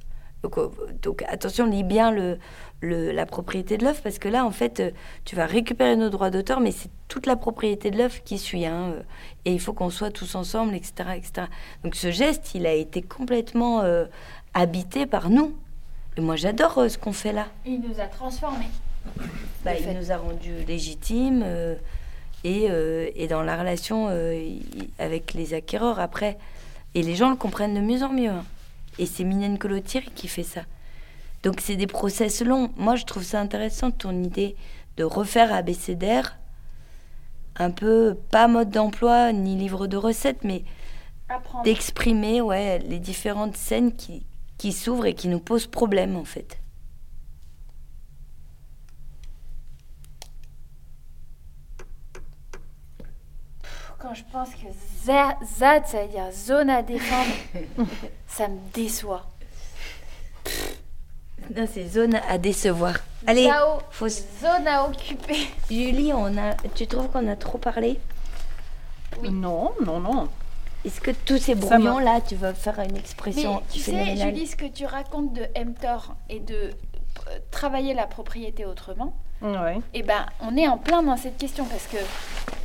Donc, euh, donc attention, lis bien le, le- la propriété de l'œuvre parce que là, en fait, euh, tu vas récupérer nos droits d'auteur, mais c'est toute la propriété de l'œuvre qui suit. hein, euh, et il faut qu'on soit tous ensemble, etc., etc. Donc ce geste, il a été complètement euh, habité par nous. Et moi, j'adore euh, ce qu'on fait là. Il nous a transformés. Bah, il fait. nous a rendus légitimes euh, et, euh, et dans la relation euh, avec les acquéreurs après. Et les gens le comprennent de mieux en mieux. hein. Et c'est Minen Colotier qui fait ça. Donc c'est des process longs. Moi, je trouve ça intéressant ton idée de refaire ABCDR un peu pas mode d'emploi ni livre de recettes, mais d'exprimer ouais, les différentes scènes qui, qui s'ouvrent et qui nous posent problème en fait. Quand je pense que za- ZAD, ça veut dire zone à défendre, ça me déçoit. Non, c'est zone à décevoir. Allez, Zao, faut s- zone à occuper. Julie, on a... tu trouves qu'on a trop parlé? Non, non, non. Est-ce que tous ces brouillons là, tu vas faire une expression Mais tu sais, Julie, ce que tu racontes de mTOR et de euh, travailler la propriété autrement, Ouais. eh ben, on est en plein dans cette question parce que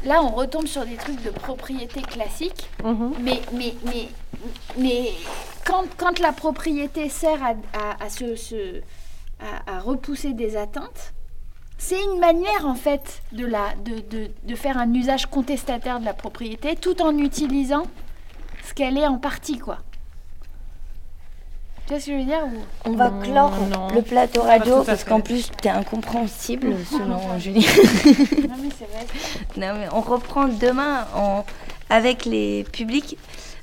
là, on retombe sur des trucs de propriété classique. Mhm. Mais, mais, mais, mais quand, quand la propriété sert à, à, à se, à repousser des atteintes, c'est une manière en fait de, la, de, de, de faire un usage contestataire de la propriété tout en utilisant ce qu'elle est en partie, quoi. Tu vois ce que je veux dire ou... On va clore non. le plateau radio parce qu'en plus, t'es incompréhensible selon Julie. Non mais c'est vrai. non, mais on reprend demain en... avec les publics,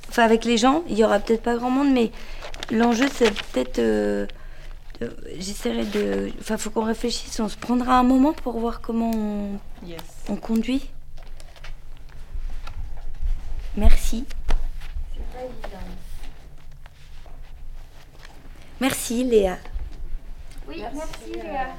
enfin avec les gens. Il y aura peut-être pas grand monde, mais l'enjeu, c'est peut-être. euh, de- J'essaierai de. Enfin, faut qu'on réfléchisse. On se prendra un moment pour voir comment on, Yes. on conduit. Merci. Merci Léa. Oui, merci Léa.